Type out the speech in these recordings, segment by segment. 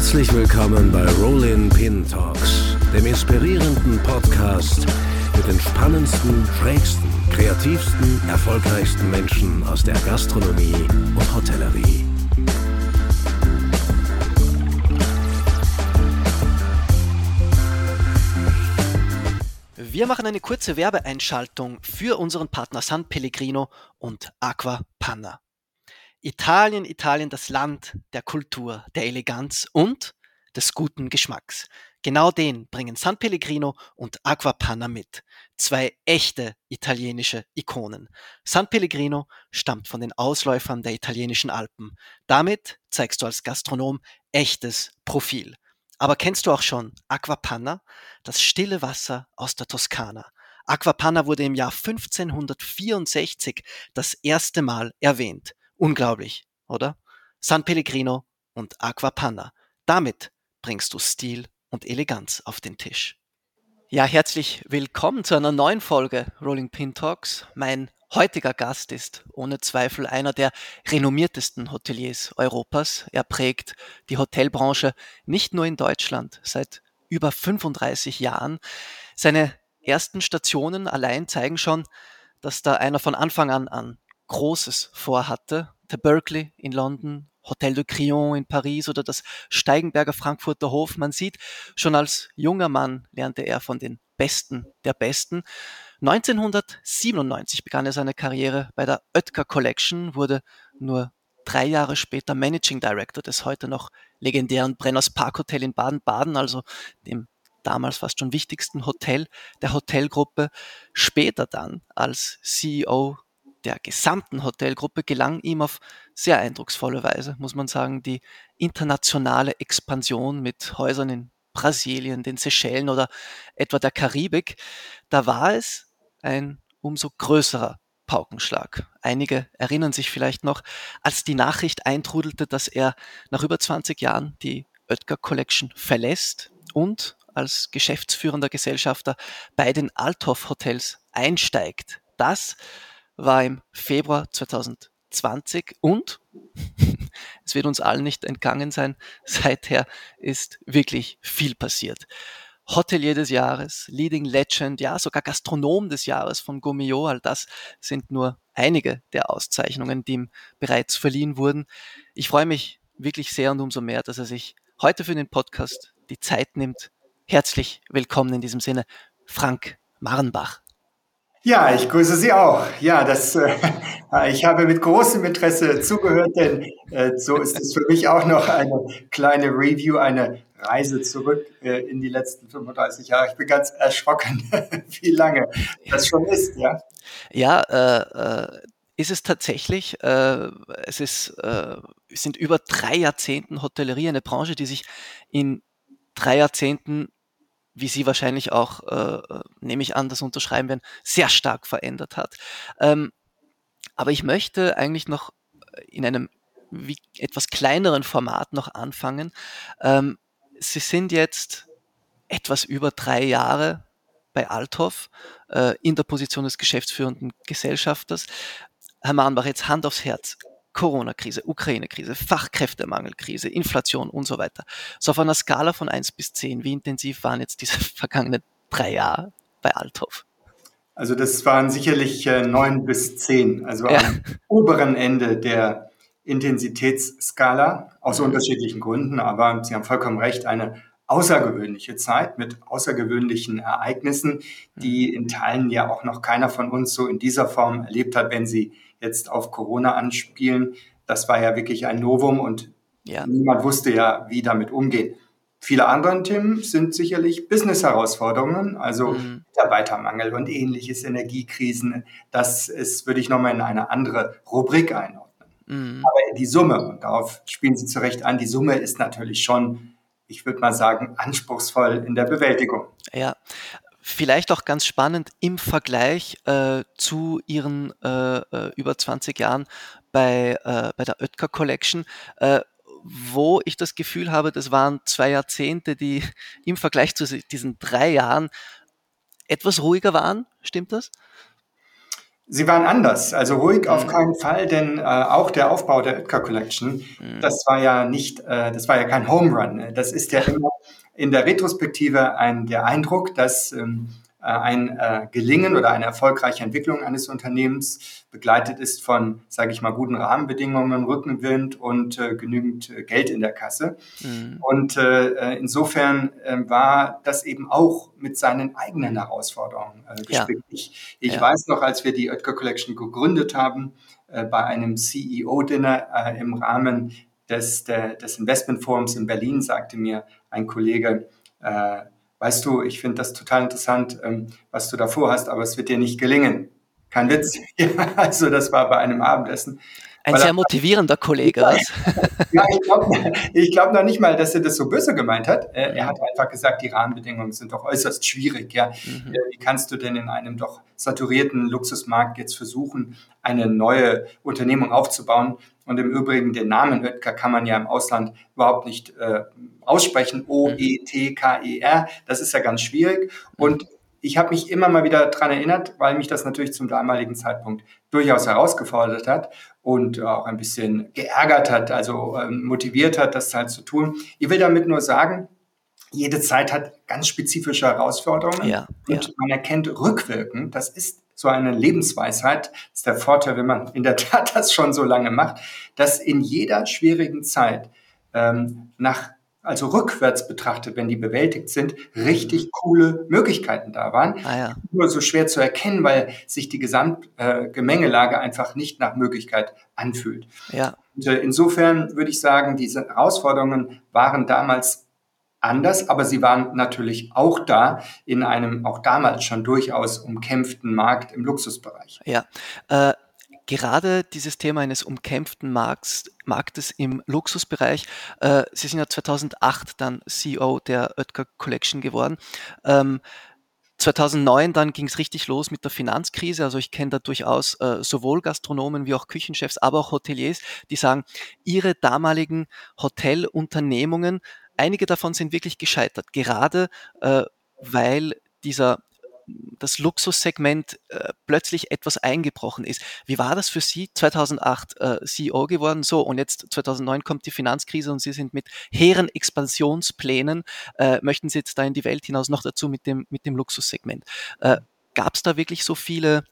Herzlich willkommen bei Rollin Pin Talks, dem inspirierenden Podcast mit den spannendsten, schrägsten, kreativsten, erfolgreichsten Menschen aus der Gastronomie und Hotellerie. Wir machen eine kurze Werbeeinschaltung für unseren Partner San Pellegrino und Aqua Panna. Italien, Italien, das Land der Kultur, der Eleganz und des guten Geschmacks. Genau den bringen San Pellegrino und Aquapanna mit. Zwei echte italienische Ikonen. San Pellegrino stammt von den Ausläufern der italienischen Alpen. Damit zeigst du als Gastronom echtes Profil. Aber kennst du auch schon Aquapanna? Das stille Wasser aus der Toskana. Aquapanna wurde im Jahr 1564 das erste Mal erwähnt. Unglaublich, oder? San Pellegrino und Aquapanna. Damit bringst du Stil und Eleganz auf den Tisch. Ja, herzlich willkommen zu einer neuen Folge Rolling Pin Talks. Mein heutiger Gast ist ohne Zweifel einer der renommiertesten Hoteliers Europas. Er prägt die Hotelbranche nicht nur in Deutschland seit über 35 Jahren. Seine ersten Stationen allein zeigen schon, dass da einer von Anfang an an Großes vorhatte. Der Berkeley in London, Hotel de Crillon in Paris oder das Steigenberger Frankfurter Hof. Man sieht, schon als junger Mann lernte er von den Besten der Besten. 1997 begann er seine Karriere bei der Oetker Collection, wurde nur drei Jahre später Managing Director des heute noch legendären Brenners Park Hotel in Baden-Baden, also dem damals fast schon wichtigsten Hotel der Hotelgruppe. Später dann als CEO der gesamten Hotelgruppe gelang ihm auf sehr eindrucksvolle Weise, muss man sagen, die internationale Expansion mit Häusern in Brasilien, den Seychellen oder etwa der Karibik. Da war es ein umso größerer Paukenschlag. Einige erinnern sich vielleicht noch, als die Nachricht eintrudelte, dass er nach über 20 Jahren die Oetker Collection verlässt und als geschäftsführender Gesellschafter bei den Althoff Hotels einsteigt. Das war im Februar 2020 und es wird uns allen nicht entgangen sein, seither ist wirklich viel passiert. Hotelier des Jahres, Leading Legend, ja, sogar Gastronom des Jahres von Gomeo, all das sind nur einige der Auszeichnungen, die ihm bereits verliehen wurden. Ich freue mich wirklich sehr und umso mehr, dass er sich heute für den Podcast die Zeit nimmt. Herzlich willkommen in diesem Sinne, Frank Marrenbach. Ja, ich grüße Sie auch. Ja, das, äh, ich habe mit großem Interesse zugehört, denn äh, so ist es für mich auch noch eine kleine Review, eine Reise zurück äh, in die letzten 35 Jahre. Ich bin ganz erschrocken, wie lange das schon ist, ja. Ja, äh, äh ist es tatsächlich. Äh, es ist, äh, sind über drei Jahrzehnten Hotellerie, eine Branche, die sich in drei Jahrzehnten wie Sie wahrscheinlich auch, äh, äh, nehme ich an, das unterschreiben werden, sehr stark verändert hat. Ähm, aber ich möchte eigentlich noch in einem wie etwas kleineren Format noch anfangen. Ähm, Sie sind jetzt etwas über drei Jahre bei Althoff äh, in der Position des geschäftsführenden Gesellschafters. Herr Mahnbach, jetzt Hand aufs Herz. Corona-Krise, Ukraine-Krise, Fachkräftemangelkrise, Inflation und so weiter. So auf einer Skala von 1 bis 10, wie intensiv waren jetzt diese vergangenen drei Jahre bei Althoff? Also das waren sicherlich äh, 9 bis 10, also ja. am oberen Ende der Intensitätsskala, aus mhm. unterschiedlichen Gründen, aber Sie haben vollkommen recht, eine außergewöhnliche Zeit mit außergewöhnlichen Ereignissen, die mhm. in Teilen ja auch noch keiner von uns so in dieser Form erlebt hat, wenn sie jetzt auf Corona anspielen. Das war ja wirklich ein Novum und ja. niemand wusste ja, wie damit umgehen. Viele andere Themen sind sicherlich Business-Herausforderungen, also mhm. Mitarbeitermangel und ähnliches, Energiekrisen. Das ist, würde ich nochmal in eine andere Rubrik einordnen. Mhm. Aber die Summe, und darauf spielen Sie zu Recht an, die Summe ist natürlich schon, ich würde mal sagen, anspruchsvoll in der Bewältigung. Ja, Vielleicht auch ganz spannend im Vergleich äh, zu Ihren äh, äh über 20 Jahren bei, äh, bei der Oetker Collection, äh, wo ich das Gefühl habe, das waren zwei Jahrzehnte, die im Vergleich zu diesen drei Jahren etwas ruhiger waren. Stimmt das? Sie waren anders, also ruhig auf mhm. keinen Fall, denn äh, auch der Aufbau der Oetker Collection, mhm. das war ja nicht, äh, das war ja kein Home Run. Das ist ja immer in der Retrospektive ein, der Eindruck, dass ähm, äh, ein äh, Gelingen oder eine erfolgreiche Entwicklung eines Unternehmens begleitet ist von, sage ich mal, guten Rahmenbedingungen, Rückenwind und äh, genügend äh, Geld in der Kasse. Mhm. Und äh, insofern äh, war das eben auch mit seinen eigenen Herausforderungen äh, gestrickt. Ja. Ich, ich ja. weiß noch, als wir die Oetker Collection gegründet haben, äh, bei einem CEO-Dinner äh, im Rahmen des, der, des Investmentforums in Berlin, sagte mir ein Kollege, äh, weißt du, ich finde das total interessant, ähm, was du da vorhast, aber es wird dir nicht gelingen. Kein Witz. Ja, also das war bei einem Abendessen. Ein sehr motivierender Kollege, was? ja, ich glaube glaub noch nicht mal, dass er das so böse gemeint hat. Er, er hat einfach gesagt, die Rahmenbedingungen sind doch äußerst schwierig. Ja? Mhm. Äh, wie kannst du denn in einem doch saturierten Luxusmarkt jetzt versuchen, eine neue Unternehmung aufzubauen? Und im Übrigen, den Namen Oetker kann man ja im Ausland überhaupt nicht äh, aussprechen. O-E-T-K-E-R. Das ist ja ganz schwierig. Und ich habe mich immer mal wieder daran erinnert, weil mich das natürlich zum damaligen Zeitpunkt durchaus herausgefordert hat und auch ein bisschen geärgert hat, also ähm, motiviert hat, das halt zu tun. Ich will damit nur sagen, jede Zeit hat ganz spezifische Herausforderungen ja, und ja. man erkennt rückwirkend, das ist so eine Lebensweisheit, das ist der Vorteil, wenn man in der Tat das schon so lange macht, dass in jeder schwierigen Zeit ähm, nach also rückwärts betrachtet, wenn die bewältigt sind, richtig coole Möglichkeiten da waren. Ah, ja. Nur so schwer zu erkennen, weil sich die Gesamtgemengelage äh, einfach nicht nach Möglichkeit anfühlt. Ja. Und, äh, insofern würde ich sagen, diese Herausforderungen waren damals anders, aber sie waren natürlich auch da in einem auch damals schon durchaus umkämpften Markt im Luxusbereich. Ja. Äh gerade dieses Thema eines umkämpften Markts, Marktes im Luxusbereich. Äh, Sie sind ja 2008 dann CEO der Oetker Collection geworden. Ähm, 2009 dann ging es richtig los mit der Finanzkrise. Also ich kenne da durchaus äh, sowohl Gastronomen wie auch Küchenchefs, aber auch Hoteliers, die sagen, ihre damaligen Hotelunternehmungen, einige davon sind wirklich gescheitert, gerade äh, weil dieser das Luxussegment äh, plötzlich etwas eingebrochen ist. Wie war das für Sie 2008 äh, CEO geworden? So, und jetzt 2009 kommt die Finanzkrise und Sie sind mit hehren Expansionsplänen, äh, möchten Sie jetzt da in die Welt hinaus, noch dazu mit dem, mit dem Luxussegment. Äh, Gab es da wirklich so viele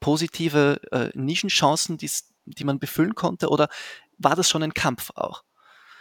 positive äh, Nischenchancen, die man befüllen konnte, oder war das schon ein Kampf auch?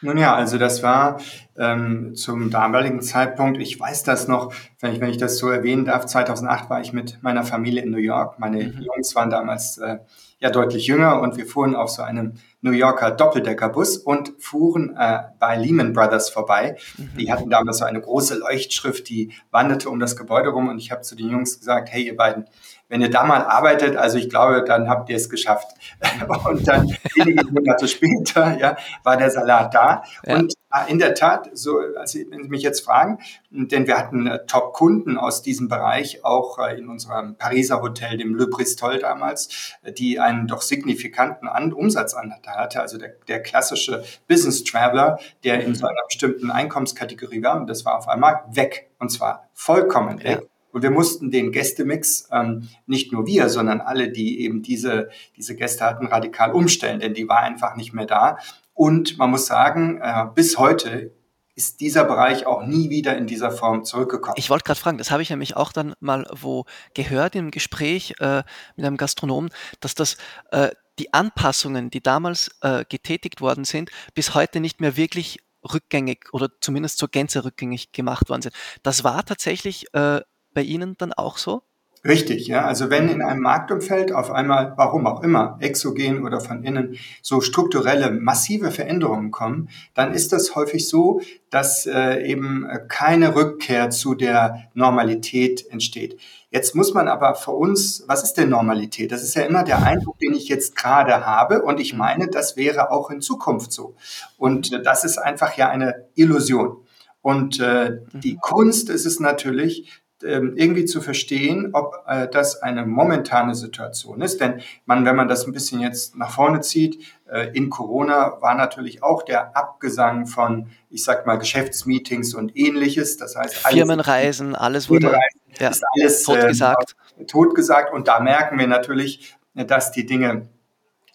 Nun ja, also das war ähm, zum damaligen Zeitpunkt, ich weiß das noch, wenn ich, wenn ich das so erwähnen darf, 2008 war ich mit meiner Familie in New York. Meine mhm. Jungs waren damals äh, ja deutlich jünger und wir fuhren auf so einem New Yorker Doppeldeckerbus und fuhren äh, bei Lehman Brothers vorbei. Mhm. Die hatten damals so eine große Leuchtschrift, die wanderte um das Gebäude rum und ich habe zu den Jungs gesagt, hey ihr beiden, wenn ihr da mal arbeitet, also ich glaube, dann habt ihr es geschafft. Und dann wenige Monate später ja, war der Salat da. Ja. Und äh, in der Tat, so, also wenn Sie mich jetzt fragen, denn wir hatten äh, Top-Kunden aus diesem Bereich, auch äh, in unserem Pariser Hotel, dem Le Bristol damals, die einen doch signifikanten An Umsatzanteil hatte, also der, der klassische Business Traveler, der in so einer bestimmten Einkommenskategorie war, und das war auf einmal weg, und zwar vollkommen weg. Ja. Und wir mussten den Gästemix, ähm, nicht nur wir, sondern alle, die eben diese, diese Gäste hatten, radikal umstellen, denn die war einfach nicht mehr da. Und man muss sagen, äh, bis heute ist dieser Bereich auch nie wieder in dieser Form zurückgekommen. Ich wollte gerade fragen, das habe ich nämlich auch dann mal wo gehört im Gespräch äh, mit einem Gastronomen, dass das äh, die Anpassungen, die damals äh, getätigt worden sind, bis heute nicht mehr wirklich rückgängig oder zumindest zur Gänze rückgängig gemacht worden sind. Das war tatsächlich äh, bei Ihnen dann auch so? Richtig, ja. Also wenn in einem Marktumfeld auf einmal, warum auch immer, exogen oder von innen, so strukturelle, massive Veränderungen kommen, dann ist das häufig so, dass äh, eben keine Rückkehr zu der Normalität entsteht. Jetzt muss man aber für uns, was ist denn Normalität? Das ist ja immer der Eindruck, den ich jetzt gerade habe und ich meine, das wäre auch in Zukunft so. Und äh, das ist einfach ja eine Illusion. Und äh, die mhm. Kunst ist es natürlich, irgendwie zu verstehen, ob äh, das eine momentane Situation ist. Denn man, wenn man das ein bisschen jetzt nach vorne zieht, äh, in Corona war natürlich auch der Abgesang von, ich sag mal, Geschäftsmeetings und ähnliches. Das heißt, alles, Firmenreisen, alles wurde ja, ist alles totgesagt. Äh, totgesagt. Und da merken wir natürlich, dass die Dinge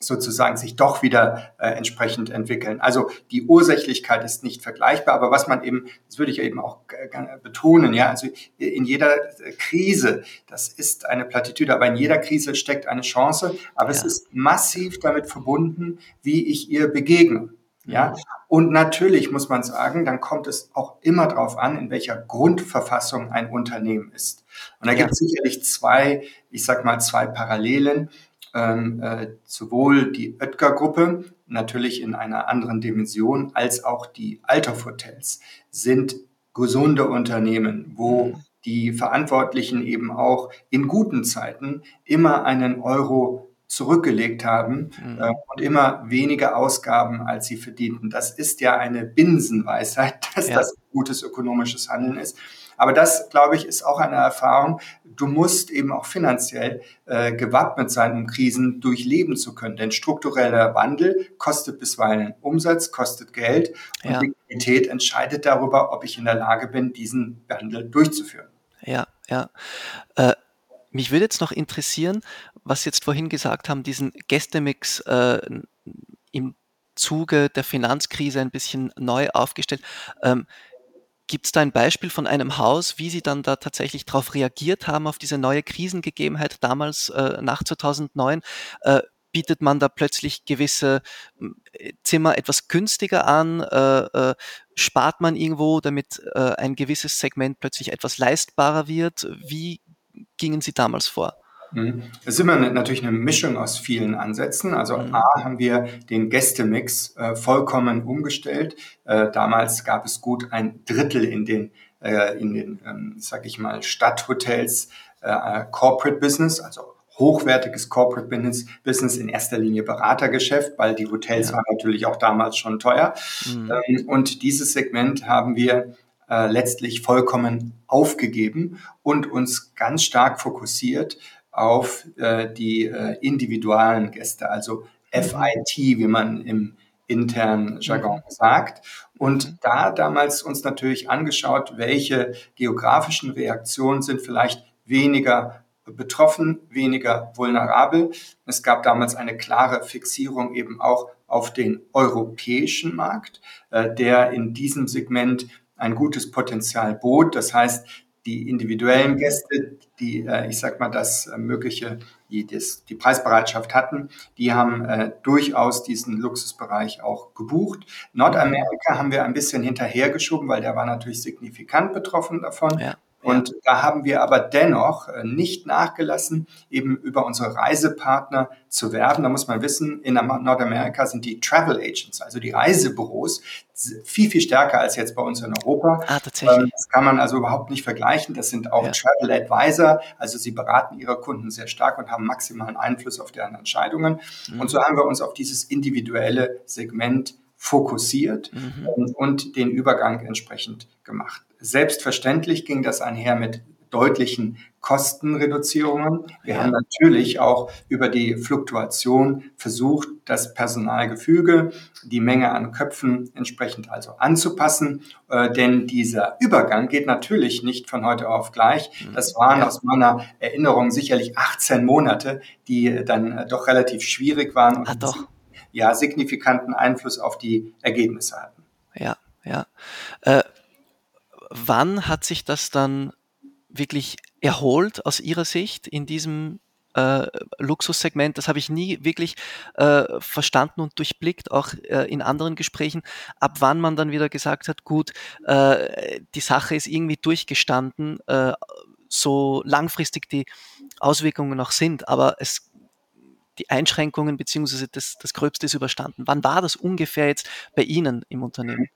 sozusagen sich doch wieder äh, entsprechend entwickeln. Also die Ursächlichkeit ist nicht vergleichbar, aber was man eben, das würde ich eben auch betonen, ja, also in jeder Krise, das ist eine Plattitüde, aber in jeder Krise steckt eine Chance, aber ja. es ist massiv damit verbunden, wie ich ihr begegne. Ja, und natürlich muss man sagen, dann kommt es auch immer darauf an, in welcher Grundverfassung ein Unternehmen ist. Und da ja. gibt es sicherlich zwei, ich sag mal, zwei Parallelen ähm, äh, sowohl die Oetker-Gruppe, natürlich in einer anderen Dimension, als auch die Althoff-Hotels sind gesunde Unternehmen, wo mhm. die Verantwortlichen eben auch in guten Zeiten immer einen Euro zurückgelegt haben mhm. äh, und immer weniger Ausgaben, als sie verdienten. Das ist ja eine Binsenweisheit, dass ja. das gutes ökonomisches Handeln ist. Aber das, glaube ich, ist auch eine Erfahrung. Du musst eben auch finanziell äh, gewappnet sein, um Krisen durchleben zu können. Denn struktureller Wandel kostet bisweilen Umsatz, kostet Geld und ja. Liquidität entscheidet darüber, ob ich in der Lage bin, diesen Wandel durchzuführen. Ja, ja. Äh, mich würde jetzt noch interessieren, was Sie jetzt vorhin gesagt haben, diesen Gästemix äh, im Zuge der Finanzkrise ein bisschen neu aufgestellt. Ähm, Gibt es da ein Beispiel von einem Haus, wie Sie dann da tatsächlich darauf reagiert haben, auf diese neue Krisengegebenheit damals äh, nach 2009? Äh, bietet man da plötzlich gewisse äh, Zimmer etwas günstiger an? Äh, äh, spart man irgendwo, damit äh, ein gewisses Segment plötzlich etwas leistbarer wird? Wie gingen Sie damals vor? Mhm. Es ist immer natürlich eine Mischung aus vielen Ansätzen. Also mhm. A haben wir den Gästemix äh, vollkommen umgestellt. Äh, damals gab es gut ein Drittel in den, äh, in den ähm, sag ich mal, Stadthotels äh, Corporate Business, also hochwertiges Corporate Business, Business in erster Linie Beratergeschäft, weil die Hotels ja. waren natürlich auch damals schon teuer. Mhm. Ähm, und dieses Segment haben wir äh, letztlich vollkommen aufgegeben und uns ganz stark fokussiert auf äh, die äh, individuellen Gäste, also mhm. FIT, wie man im internen Jargon mhm. sagt. Und mhm. da damals uns natürlich angeschaut, welche geografischen Reaktionen sind vielleicht weniger betroffen, weniger vulnerabel. Es gab damals eine klare Fixierung eben auch auf den europäischen Markt, äh, der in diesem Segment ein gutes Potenzial bot. Das heißt, die individuellen Gäste, die, äh, ich sag mal, das äh, mögliche, die das, die Preisbereitschaft hatten, die haben äh, durchaus diesen Luxusbereich auch gebucht. Nordamerika haben wir ein bisschen hinterhergeschoben, weil der war natürlich signifikant betroffen davon. Ja. Und da haben wir aber dennoch äh, nicht nachgelassen, eben über unsere Reisepartner zu werben. Da muss man wissen, in Nordamerika sind die Travel Agents, also die Reisebüros, viel, viel stärker als jetzt bei uns in Europa. Ah, tatsächlich. Ähm, das kann man also überhaupt nicht vergleichen. Das sind auch ja. Travel Advisor, also sie beraten ihre Kunden sehr stark und haben maximalen Einfluss auf deren Entscheidungen. Mhm. Und so haben wir uns auf dieses individuelle Segment fokussiert mhm. und den Übergang entsprechend gemacht. Selbstverständlich ging das einher mit deutlichen Kostenreduzierungen. Wir ja. haben natürlich auch über die Fluktuation versucht, das Personalgefüge, die Menge an Köpfen entsprechend also anzupassen. Äh, denn dieser Übergang geht natürlich nicht von heute auf gleich. Mhm. Das waren ja. aus meiner Erinnerung sicherlich 18 Monate, die dann doch relativ schwierig waren und ah, ja signifikanten Einfluss auf die Ergebnisse hatten. Ja, ja. Äh, wann hat sich das dann wirklich erholt aus Ihrer Sicht in diesem äh, Luxussegment? Das habe ich nie wirklich äh, verstanden und durchblickt, auch äh, in anderen Gesprächen, ab wann man dann wieder gesagt hat, gut, äh, die Sache ist irgendwie durchgestanden, äh, so langfristig die Auswirkungen noch sind, aber es die Einschränkungen beziehungsweise das, das Gröbste ist überstanden. Wann war das ungefähr jetzt bei Ihnen im Unternehmen?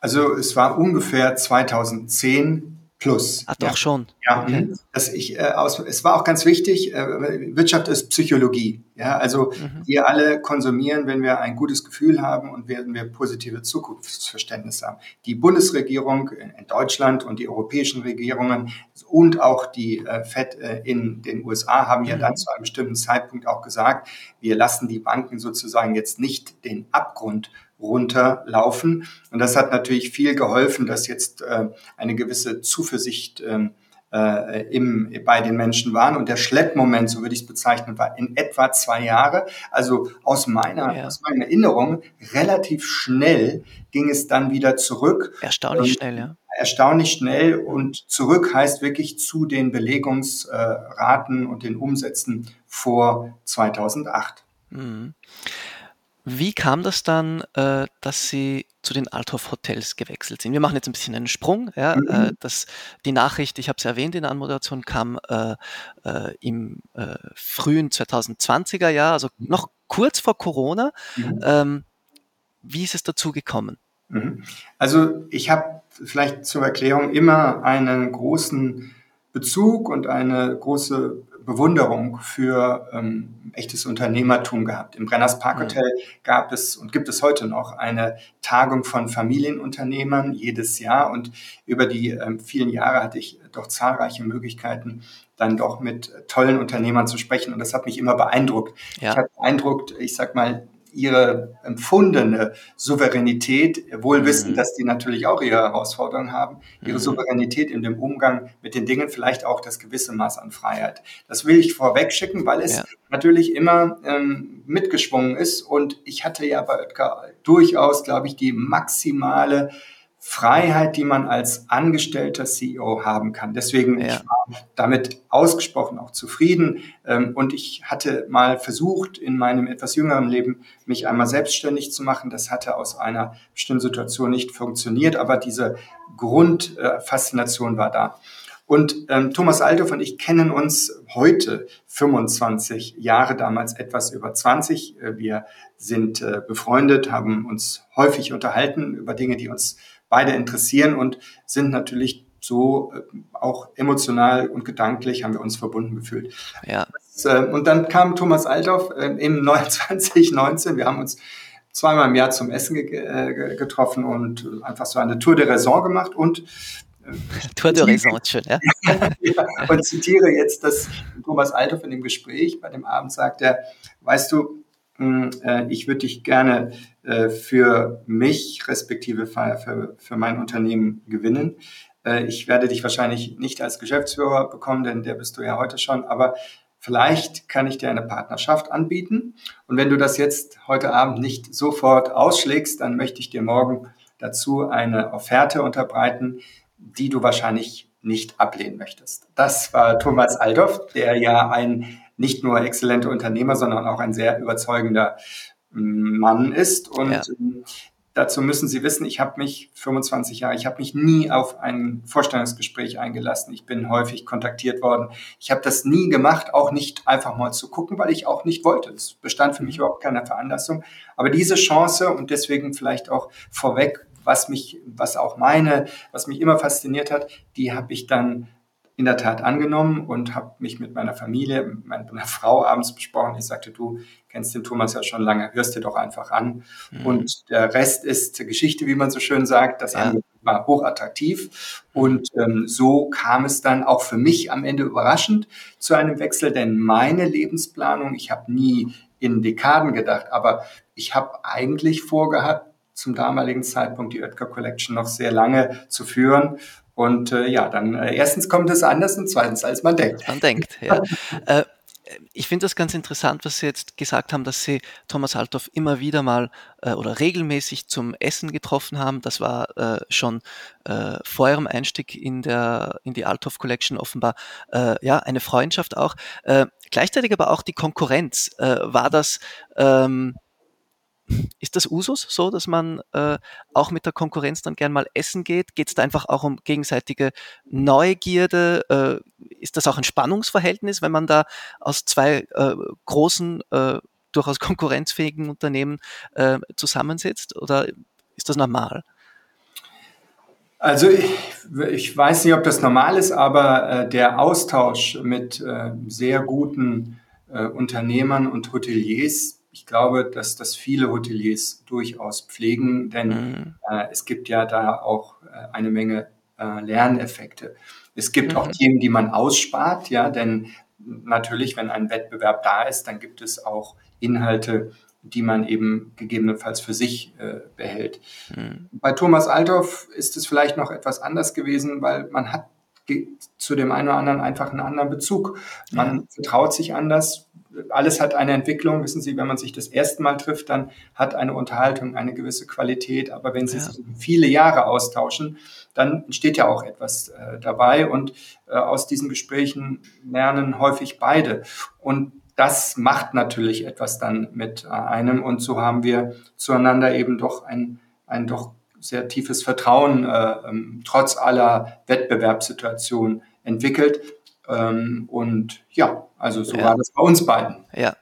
Also es war ungefähr 2010 plus. Ach doch ja. schon. Ja, okay. das ich, äh, aus, es war auch ganz wichtig, äh, Wirtschaft ist Psychologie. Ja? Also mhm. wir alle konsumieren, wenn wir ein gutes Gefühl haben und werden wir positive Zukunftsverständnis haben. Die Bundesregierung in Deutschland und die europäischen Regierungen und auch die äh, FED äh, in den USA haben ja mhm. dann zu einem bestimmten Zeitpunkt auch gesagt, wir lassen die Banken sozusagen jetzt nicht den Abgrund runterlaufen. Und das hat natürlich viel geholfen, dass jetzt äh, eine gewisse Zuversicht ähm, äh, im, bei den Menschen waren. Und der Schleppmoment, so würde ich es bezeichnen, war in etwa zwei Jahre. Also aus meiner, ja. aus meiner Erinnerung relativ schnell ging es dann wieder zurück. Erstaunlich schnell, ja. Erstaunlich schnell und zurück heißt wirklich zu den Belegungsraten und den Umsätzen vor 2008. Mhm. Wie kam das dann, äh, dass Sie zu den Althoff Hotels gewechselt sind? Wir machen jetzt ein bisschen einen Sprung. Ja, mhm. äh, das, die Nachricht, ich habe es erwähnt in der Anmoderation, kam äh, äh, im äh, frühen 2020er Jahr, also noch kurz vor Corona. Mhm. Ähm, wie ist es dazu gekommen? Mhm. Also ich habe vielleicht zur Erklärung immer einen großen Bezug und eine große Bewunderung für ähm, echtes Unternehmertum gehabt. Im Brenners Park Hotel gab es und gibt es heute noch eine Tagung von Familienunternehmern jedes Jahr und über die ähm, vielen Jahre hatte ich doch zahlreiche Möglichkeiten, dann doch mit tollen Unternehmern zu sprechen und das hat mich immer beeindruckt. Ja. Ich habe beeindruckt, ich sag mal, ihre empfundene Souveränität, wohl wissend, mhm. dass die natürlich auch ihre Herausforderungen haben, ihre mhm. Souveränität in dem Umgang mit den Dingen, vielleicht auch das gewisse Maß an Freiheit. Das will ich vorweg schicken, weil es ja. natürlich immer ähm, mitgeschwungen ist und ich hatte ja bei Oetker durchaus, glaube ich, die maximale Freiheit, die man als angestellter CEO haben kann. Deswegen ja. ich war damit ausgesprochen auch zufrieden. Ähm, und ich hatte mal versucht, in meinem etwas jüngeren Leben mich einmal selbstständig zu machen. Das hatte aus einer bestimmten Situation nicht funktioniert, aber diese Grundfaszination war da. Und ähm, Thomas Althoff und ich kennen uns heute 25 Jahre, damals etwas über 20. Äh, wir sind äh, befreundet, haben uns häufig unterhalten über Dinge, die uns beide interessieren und sind natürlich so äh, auch emotional und gedanklich haben wir uns verbunden gefühlt. Ja. Äh, und dann kam Thomas Althoff äh, im 2019. Wir haben uns zweimal im Jahr zum Essen ge getroffen und einfach so eine Tour de Raison gemacht und Tour de Raison, schön, ja. ja. Und zitiere jetzt das Thomas Althoff in dem Gespräch. Bei dem Abend sagt er, weißt du, ich würde dich gerne äh, für mich respektive für, für mein Unternehmen gewinnen. Äh, ich werde dich wahrscheinlich nicht als Geschäftsführer bekommen, denn der bist du ja heute schon, aber vielleicht kann ich dir eine Partnerschaft anbieten. Und wenn du das jetzt heute Abend nicht sofort ausschlägst, dann möchte ich dir morgen dazu eine Offerte unterbreiten, die du wahrscheinlich nicht ablehnen möchtest. Das war Thomas Aldorf, der ja ein nicht nur exzellenter Unternehmer, sondern auch ein sehr überzeugender Mann ist. Und ja. Ähm, dazu müssen Sie wissen, ich habe mich 25 Jahre, ich habe mich nie auf ein Vorstellungsgespräch eingelassen. Ich bin häufig kontaktiert worden. Ich habe das nie gemacht, auch nicht einfach mal zu gucken, weil ich auch nicht wollte. Es bestand für mich mhm. überhaupt keine Veranlassung. Aber diese Chance und deswegen vielleicht auch vorweg, was mich, was auch meine, was mich immer fasziniert hat, die habe ich dann in der Tat angenommen und habe mich mit meiner Familie, mit meiner Frau abends besprochen. Ich sagte, du kennst den Thomas ja schon lange, hörst dir doch einfach an. Mhm. Und der Rest ist Geschichte, wie man so schön sagt. Das ja. war hochattraktiv. Und ähm, so kam es dann auch für mich am Ende überraschend zu einem Wechsel, denn meine Lebensplanung, ich habe nie in Dekaden gedacht, aber ich habe eigentlich vorgehabt, zum damaligen Zeitpunkt die Oetker Collection noch sehr lange zu führen und äh, ja, dann äh, erstens kommt es anders und zweitens, als man denkt. Man denkt, ja. äh, ich finde das ganz interessant, was Sie jetzt gesagt haben, dass Sie Thomas Althoff immer wieder mal äh, oder regelmäßig zum Essen getroffen haben. Das war äh, schon äh, vor Ihrem Einstieg in, der, in die Althoff Collection offenbar äh, ja, eine Freundschaft auch. Äh, gleichzeitig aber auch die Konkurrenz. Äh, war das ähm, ist das Usus so, dass man äh, auch mit der Konkurrenz dann gern mal essen geht? Geht es da einfach auch um gegenseitige Neugierde? Äh, ist das auch ein Spannungsverhältnis, wenn man da aus zwei äh, großen, äh, durchaus konkurrenzfähigen Unternehmen äh, zusammensitzt? Oder ist das normal? Also ich, ich, weiß nicht, ob das normal ist, aber äh, der Austausch mit sehr guten Unternehmern und Hoteliers. Ich glaube, dass das viele Hoteliers durchaus pflegen, denn mhm. äh, es gibt ja da auch äh, eine Menge äh, Lerneffekte. Es gibt mhm. auch Themen, die man ausspart, ja, denn natürlich, wenn ein Wettbewerb da ist, dann gibt es auch Inhalte, die man eben gegebenenfalls für sich äh, behält. Mhm. Bei Thomas Althoff ist es vielleicht noch etwas anders gewesen, weil man hat zu dem einen oder anderen einfach einen anderen Bezug. Man ja. vertraut sich anders. Alles hat eine Entwicklung. Wissen Sie, wenn man sich das erste Mal trifft, dann hat eine Unterhaltung eine gewisse Qualität. Aber wenn Sie ja. sich viele Jahre austauschen, dann entsteht ja auch etwas äh, dabei. Und äh, aus diesen Gesprächen lernen häufig beide. Und das macht natürlich etwas dann mit einem. Und so haben wir zueinander eben doch ein, ein doch sehr tiefes Vertrauen äh, ähm, trotz aller Wettbewerbssituationen entwickelt. Ähm, und ja, also so ja. war das bei uns beiden. Ja.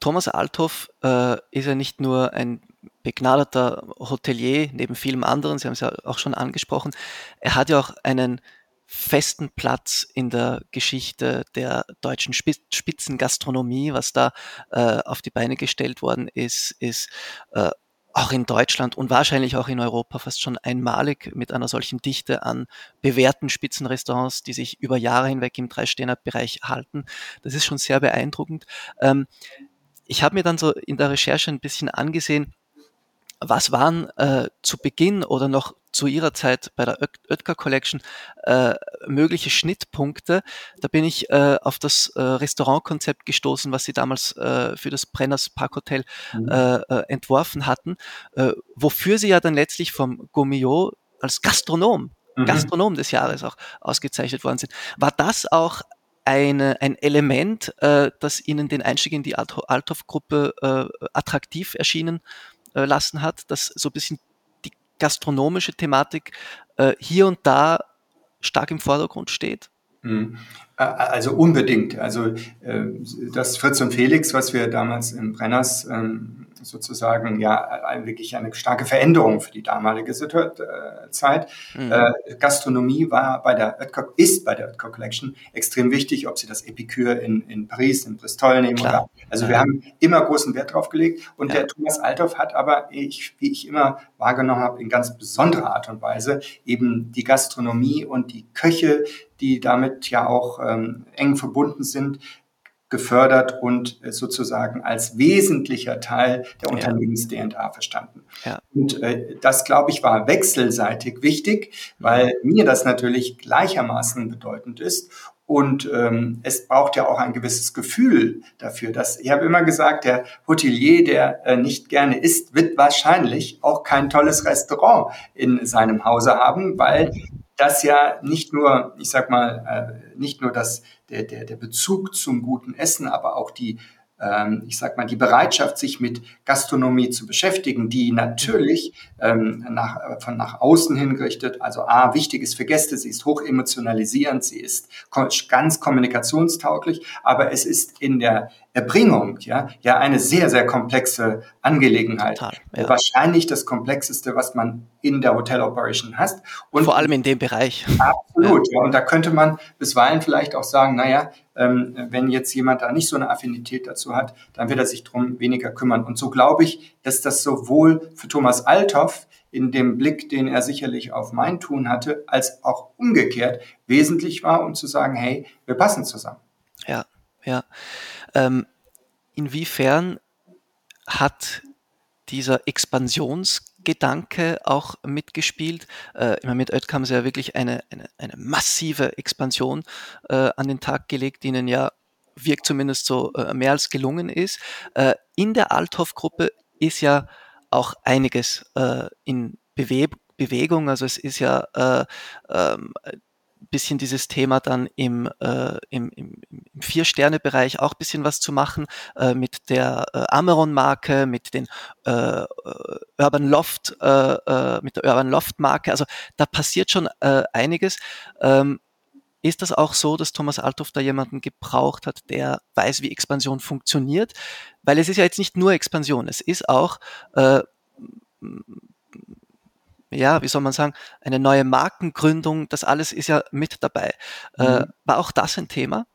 Thomas Althoff äh, ist ja nicht nur ein begnadeter Hotelier neben vielem anderen, Sie haben es ja auch schon angesprochen. Er hat ja auch einen festen Platz in der Geschichte der deutschen Spitzengastronomie. Was da äh, auf die Beine gestellt worden ist, ist äh, auch in Deutschland und wahrscheinlich auch in Europa fast schon einmalig mit einer solchen Dichte an bewährten Spitzenrestaurants, die sich über Jahre hinweg im Drei-Sterne-Bereich halten. Das ist schon sehr beeindruckend. Ähm, ich habe mir dann so in der Recherche ein bisschen angesehen, was waren äh, zu Beginn oder noch zu ihrer Zeit bei der Oetker Collection äh, mögliche Schnittpunkte? Da bin ich äh, auf das äh, Restaurantkonzept gestoßen, was sie damals äh, für das Brenners Parkhotel mhm. Äh, äh, entworfen hatten, äh, wofür sie ja dann letztlich vom Gourmillot als Gastronom, mhm. Gastronom des Jahres auch ausgezeichnet worden sind. War das auch eine, ein Element, äh, das Ihnen den Einstieg in die Althoff-Gruppe äh, attraktiv erschienen lassen hat, dass so ein bisschen die gastronomische Thematik äh, hier und da stark im Vordergrund steht? Mhm. Also unbedingt. Also äh, das Fritz und Felix, was wir damals in Brenners ähm, sozusagen ja wirklich eine starke Veränderung für die damalige äh, Zeit. Mhm. Äh, Gastronomie war bei der Oetker, ist bei der Oetker Collection extrem wichtig, ob Sie das Epicure in, in Paris, in Bristol nehmen Klar. oder, also ja. wir haben immer großen Wert drauf gelegt und ja. der Thomas Althoff hat aber, ich, wie ich immer wahrgenommen habe, in ganz besonderer Art und Weise eben die Gastronomie und die Köche, die damit ja auch ähm, eng verbunden sind, gefördert und äh, sozusagen als wesentlicher Teil der Unternehmens-DNA verstanden. Ja. Und äh, das, glaube ich, war wechselseitig wichtig, weil mir das natürlich gleichermaßen bedeutend ist. Und ähm, es braucht ja auch ein gewisses Gefühl dafür. Dass, ich habe immer gesagt, der Hotelier, der äh, nicht gerne isst, wird wahrscheinlich auch kein tolles Restaurant in seinem Hause haben, weil das ja nicht nur, ich sag mal, äh, nicht nur das, der, der, der Bezug zum guten Essen, aber auch die ähm, ich sag mal, die Bereitschaft, sich mit Gastronomie zu beschäftigen, die natürlich ähm, nach, von nach außen hingerichtet, also A, wichtig ist für Gäste, sie ist hoch emotionalisierend, sie ist ganz kommunikationstauglich, aber es ist in der Erbringung ja, ja eine sehr, sehr komplexe Angelegenheit. Total, ja. Wahrscheinlich das komplexeste, was man in der Hotel Operation hat. Und Vor allem in dem Bereich. Absolut, ja. ja. Und da könnte man bisweilen vielleicht auch sagen, naja, ähm, wenn jetzt jemand da nicht so eine Affinität dazu hat, dann wird er sich drum weniger kümmern. Und so glaube ich, dass das sowohl für Thomas Althoff in dem Blick, den er sicherlich auf mein Tun hatte, als auch umgekehrt wesentlich war, um zu sagen, hey, wir passen zusammen. Ja, ja. Ähm, inwiefern hat dieser Expansionsgedanke auch mitgespielt. Äh, mit Oetker haben sie ja wirklich eine, eine, eine massive Expansion äh, an den Tag gelegt, die ihnen ja wirkt zumindest so äh, mehr als gelungen ist. Äh, in der Althoff-Gruppe ist ja auch einiges äh, in Bewe Bewegung. Also es ist ja äh, ähm, bisschen dieses Thema dann im, äh, im, im, im Vier-Sterne-Bereich auch bisschen was zu machen äh, mit der äh, Ameron-Marke, mit den äh, äh Urban Loft, äh, äh, mit der Urban Loft-Marke. Also da passiert schon äh, einiges. Ähm, ist das auch so, dass Thomas Althoff da jemanden gebraucht hat, der weiß, wie Expansion funktioniert? Weil es ist ja jetzt nicht nur Expansion, es ist auch äh, ja, wie soll man sagen, eine neue Markengründung, das alles ist ja mit dabei. Äh, mhm. war auch das ein Thema?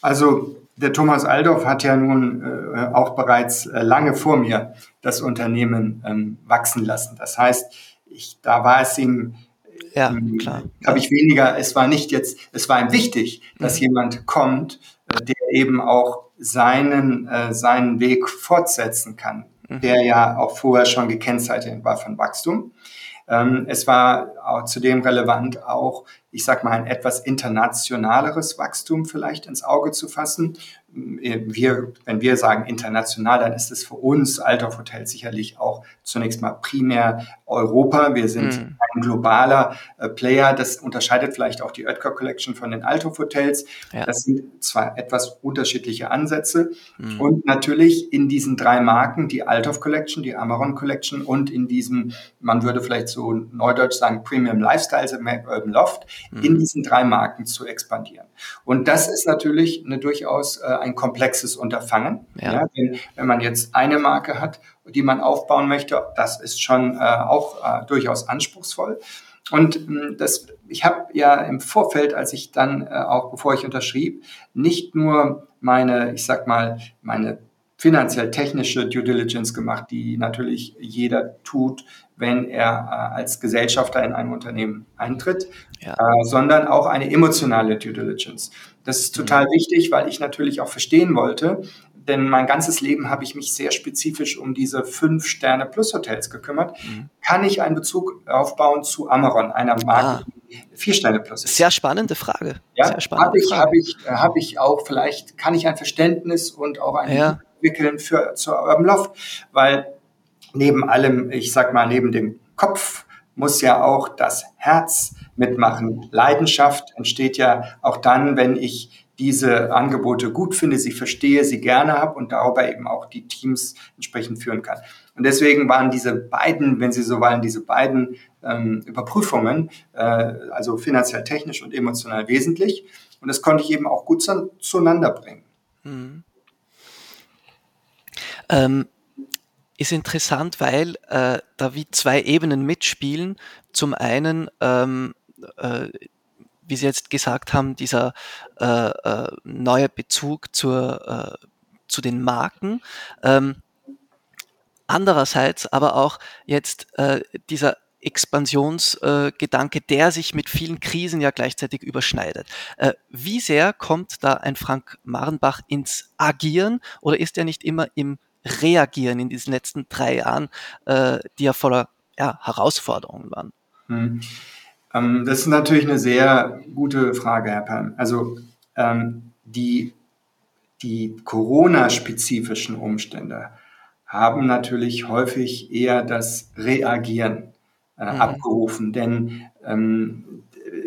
Also der Thomas Aldorf hat ja nun äh, auch bereits äh, lange vor mir das Unternehmen ähm, wachsen lassen. Das heißt, ich, da war es ihm, ja, ähm, klar. habe ich weniger, es war nicht jetzt, es war ihm wichtig, dass mhm. jemand kommt, äh, der eben auch seinen, äh, seinen Weg fortsetzen kann, mhm. der ja auch vorher schon gekennzeichnet war von Wachstum. Ähm, es war auch zudem relevant, auch, ich sag mal, ein etwas internationaleres Wachstum vielleicht ins Auge zu fassen wir, wenn wir sagen international, dann ist es für uns Althoff Hotel sicherlich auch zunächst mal primär Europa. Wir sind mm. ein globaler äh, Player. Das unterscheidet vielleicht auch die Oetker Collection von den Althoff Hotels. Ja. Das sind zwar etwas unterschiedliche Ansätze mm. und natürlich in diesen drei Marken, die Althoff Collection, die Amaron Collection und in diesem, man würde vielleicht so neudeutsch sagen, Premium Lifestyles im Urban Loft, mm. in diesen drei Marken zu expandieren. Und das ist natürlich eine durchaus äh, ein komplexes Unterfangen. Ja. ja wenn, wenn, man jetzt eine Marke hat, die man aufbauen möchte, das ist schon äh, auch äh, durchaus anspruchsvoll. Und ähm, das, ich habe ja im Vorfeld, als ich dann äh, auch, bevor ich unterschrieb, nicht nur meine, ich sag mal, meine finanziell technische Due Diligence gemacht, die natürlich jeder tut, wenn er äh, als Gesellschafter in ein Unternehmen eintritt, ja. äh, sondern auch eine emotionale Due Diligence. Das ist total mhm. wichtig, weil ich natürlich auch verstehen wollte, denn mein ganzes Leben habe ich mich sehr spezifisch um diese fünf Sterne Plus Hotels gekümmert. Mhm. Kann ich einen Bezug aufbauen zu Amaron, einer Marke, ah. vier Sterne Plus ist? Sehr spannende Frage. Ja, habe ich, habe ich, habe ich auch vielleicht, kann ich ein Verständnis und auch ein ja. Entwickeln für zur Urban Loft, weil neben allem, ich sag mal, neben dem Kopf muss ja auch das Herz mitmachen. Leidenschaft entsteht ja auch dann, wenn ich diese Angebote gut finde, sie verstehe, sie gerne habe und darüber eben auch die Teams entsprechend führen kann. Und deswegen waren diese beiden, wenn Sie so wollen, diese beiden ähm, Überprüfungen, äh, also finanziell, technisch und emotional wesentlich. Und das konnte ich eben auch gut zu, zueinander bringen. Mhm. Ähm, ist interessant, weil äh, da wie zwei Ebenen mitspielen. Zum einen, ähm, äh, wie Sie jetzt gesagt haben, dieser äh, äh neue Bezug zur, äh, zu den Marken. Ähm, andererseits aber auch jetzt äh, dieser Expansionsgedanke, der sich mit vielen Krisen ja gleichzeitig überschneidet. wie sehr kommt da ein Frank Marenbach ins Agieren oder ist er nicht immer im reagieren in diesen letzten drei Jahren, äh, die ja voller ja, Herausforderungen waren? Hm. Ähm, das ist natürlich eine sehr gute Frage, Herr Palm. Also ähm, die, die Corona-spezifischen Umstände haben natürlich häufig eher das Reagieren äh, mhm. abgerufen, denn ähm,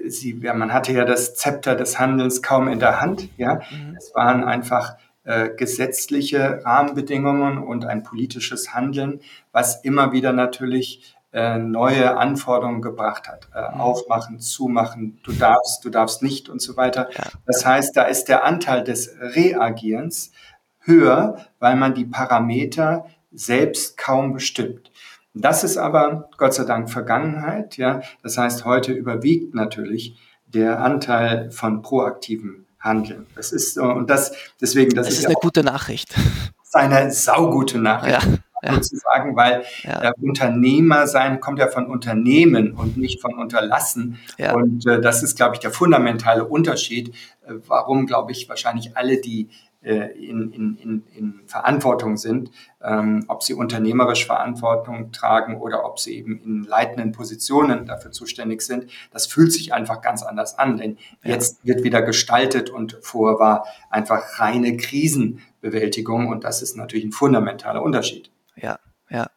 sie, ja, man hatte ja das Zepter des Handelns kaum in der Hand. Ja? Mhm. Es waren einfach gesetzliche Rahmenbedingungen und ein politisches Handeln, was immer wieder natürlich äh, neue Anforderungen gebracht hat. Äh, mhm. Aufmachen, zumachen, du darfst, du darfst nicht und so weiter. Das heißt, da ist der Anteil des Reagierens höher, weil man die Parameter selbst kaum bestimmt. Das ist aber Gott sei Dank Vergangenheit. Ja, das heißt, heute überwiegt natürlich der Anteil von proaktiven handeln. Das ist und das deswegen das, das ist, ist eine gute Nachricht. Das ist eine saugute Nachricht. Ja. Ja. sozusagen, weil ja. äh, Unternehmer sein kommt ja von Unternehmen und nicht von Unterlassen. Ja. Und äh, das ist, glaube ich, der fundamentale Unterschied, äh, warum, glaube ich, wahrscheinlich alle, die äh, in, in, in, in Verantwortung sind, ähm, ob sie unternehmerisch Verantwortung tragen oder ob sie eben in leitenden Positionen dafür zuständig sind. Das fühlt sich einfach ganz anders an, denn ja. jetzt wird wieder gestaltet und vorher war einfach reine Krisenbewältigung und das ist natürlich ein fundamentaler Unterschied. Ja, ja.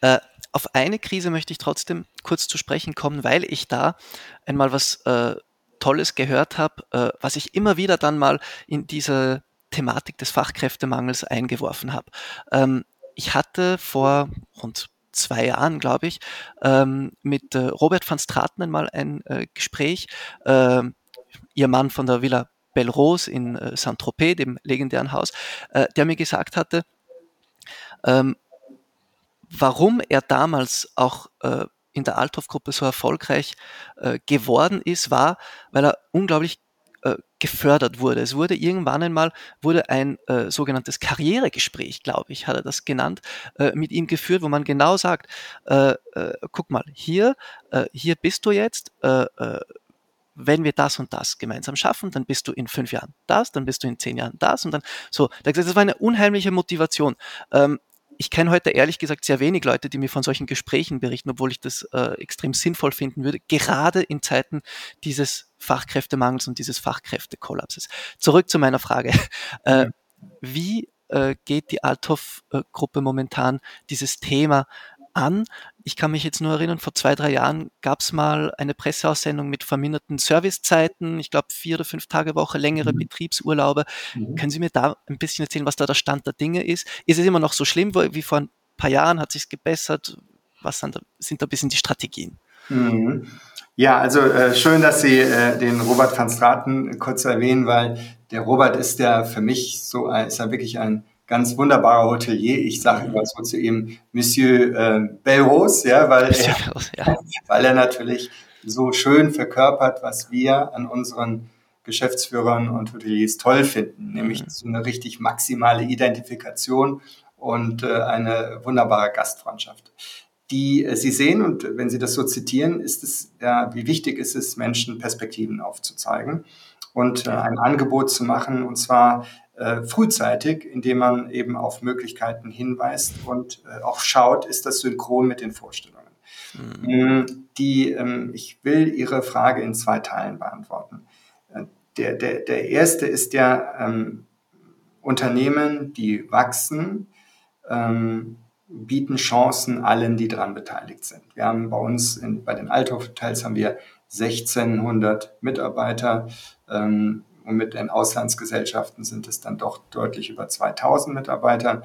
Äh, auf eine Krise möchte ich trotzdem kurz zu sprechen kommen, weil ich da einmal was äh, Tolles gehört habe, äh, was ich immer wieder dann mal in diese Thematik des Fachkräftemangels eingeworfen habe. Ähm, ich hatte vor rund zwei Jahren, glaube ich, ähm, mit äh, Robert van Straten einmal ein äh, Gespräch. Äh, ihr Mann von der Villa Belrose in äh, Saint-Tropez, dem legendären Haus, äh, der mir gesagt hatte, ähm, warum er damals auch äh, in der Althoff-Gruppe so erfolgreich äh, geworden ist, war, weil er unglaublich gefördert wurde. Es wurde irgendwann einmal wurde ein äh, sogenanntes Karrieregespräch, glaube ich, hat er das genannt, äh, mit ihm geführt, wo man genau sagt, äh, äh, guck mal, hier, äh, hier bist du jetzt, äh, äh, wenn wir das und das gemeinsam schaffen, dann bist du in fünf Jahren das, dann bist du in zehn Jahren das und dann so. Das war eine unheimliche Motivation. Ähm, ich kenne heute ehrlich gesagt sehr wenig Leute, die mir von solchen Gesprächen berichten, obwohl ich das äh, extrem sinnvoll finden würde, gerade in Zeiten dieses Fachkräftemangels und dieses Fachkräftekollapses. Zurück zu meiner Frage. Äh, wie äh, geht die Althoff-Gruppe momentan dieses Thema an. Ich kann mich jetzt nur erinnern, vor zwei, drei Jahren gab es mal eine Presseaussendung mit verminderten Servicezeiten, ich glaube vier oder fünf Tage Woche, längere mhm. Betriebsurlaube. Mhm. Können Sie mir da ein bisschen erzählen, was da der Stand der Dinge ist? Ist es immer noch so schlimm wie vor ein paar Jahren? Hat sich gebessert? Was sind da, sind da ein bisschen die Strategien? Mhm. Ja, also äh, schön, dass Sie äh, den Robert van Straten kurz erwähnen, weil der Robert ist ja für mich so, ist ja wirklich ein ganz wunderbarer Hotelier. Ich sage immer so zu ihm Monsieur äh, Belrose, ja, weil, er, ja. weil er natürlich so schön verkörpert, was wir an unseren Geschäftsführern und Hoteliers toll finden, nämlich mhm. so eine richtig maximale Identifikation und äh, eine wunderbare Gastfreundschaft. Die äh, Sie sehen, und wenn Sie das so zitieren, ist es ja, wie wichtig ist es, Menschen Perspektiven aufzuzeigen und äh, ein Angebot zu machen, und zwar äh, frühzeitig, indem man eben auf Möglichkeiten hinweist und äh, auch schaut, ist das synchron mit den Vorstellungen. Mhm. Die, ähm, ich will Ihre Frage in zwei Teilen beantworten. Äh, der, der, der erste ist ja ähm, Unternehmen, die wachsen, ähm, bieten Chancen allen, die daran beteiligt sind. Wir haben bei uns in, bei den Althoff Hotels haben wir 1600 Mitarbeiter. Ähm, und mit den Auslandsgesellschaften sind es dann doch deutlich über 2000 Mitarbeiter.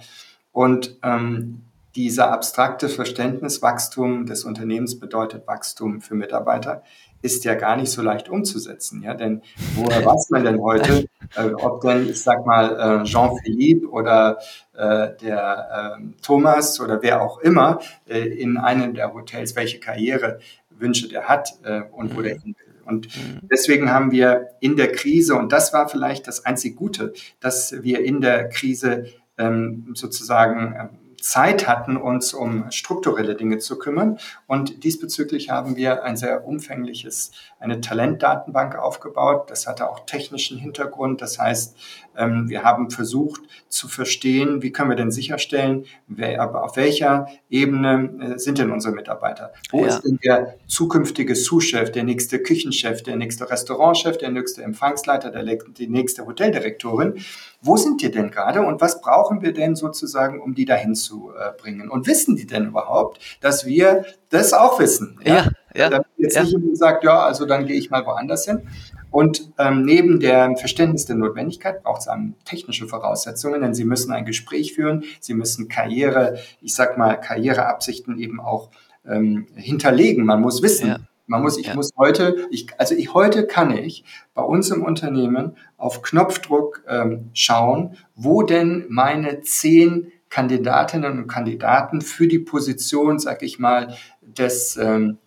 Und ähm, dieser abstrakte Verständnis, Wachstum des Unternehmens bedeutet Wachstum für Mitarbeiter, ist ja gar nicht so leicht umzusetzen. Ja? Denn woher weiß man denn heute, äh, ob denn, ich sag mal, äh, Jean-Philippe oder äh, der äh, Thomas oder wer auch immer äh, in einem der Hotels, welche Karrierewünsche der hat äh, und wo der mhm. hin will. Und mhm. deswegen haben wir in der Krise, und das war vielleicht das einzig Gute, dass wir in der Krise ähm, sozusagen ähm, Zeit hatten, uns um strukturelle Dinge zu kümmern. Und diesbezüglich haben wir ein sehr umfängliches, eine Talentdatenbank aufgebaut. Das hatte auch technischen Hintergrund. Das heißt, wir haben versucht zu verstehen, wie können wir denn sicherstellen, wer, aber auf welcher Ebene äh, sind denn unsere Mitarbeiter? Wo ja. ist denn der zukünftige Sous-Chef, der nächste Küchenchef, der nächste Restaurantchef, der nächste Empfangsleiter, der, die nächste Hoteldirektorin? Wo sind die denn gerade und was brauchen wir denn sozusagen, um die dahin zu äh, bringen? Und wissen die denn überhaupt, dass wir das auch wissen? Ja, ja. ja Damit jetzt ja. nicht jemand sagt, ja, also dann gehe ich mal woanders hin. Und ähm, neben dem Verständnis der Notwendigkeit braucht es dann technische Voraussetzungen, denn Sie müssen ein Gespräch führen, Sie müssen Karriere, ich sag mal, Karriereabsichten eben auch ähm, hinterlegen. Man muss wissen, ja. Man muss, ich ja. muss heute, ich, also ich heute kann ich bei uns im Unternehmen auf Knopfdruck ähm, schauen, wo denn meine zehn Kandidatinnen und Kandidaten für die Position, sag ich mal, des ähm,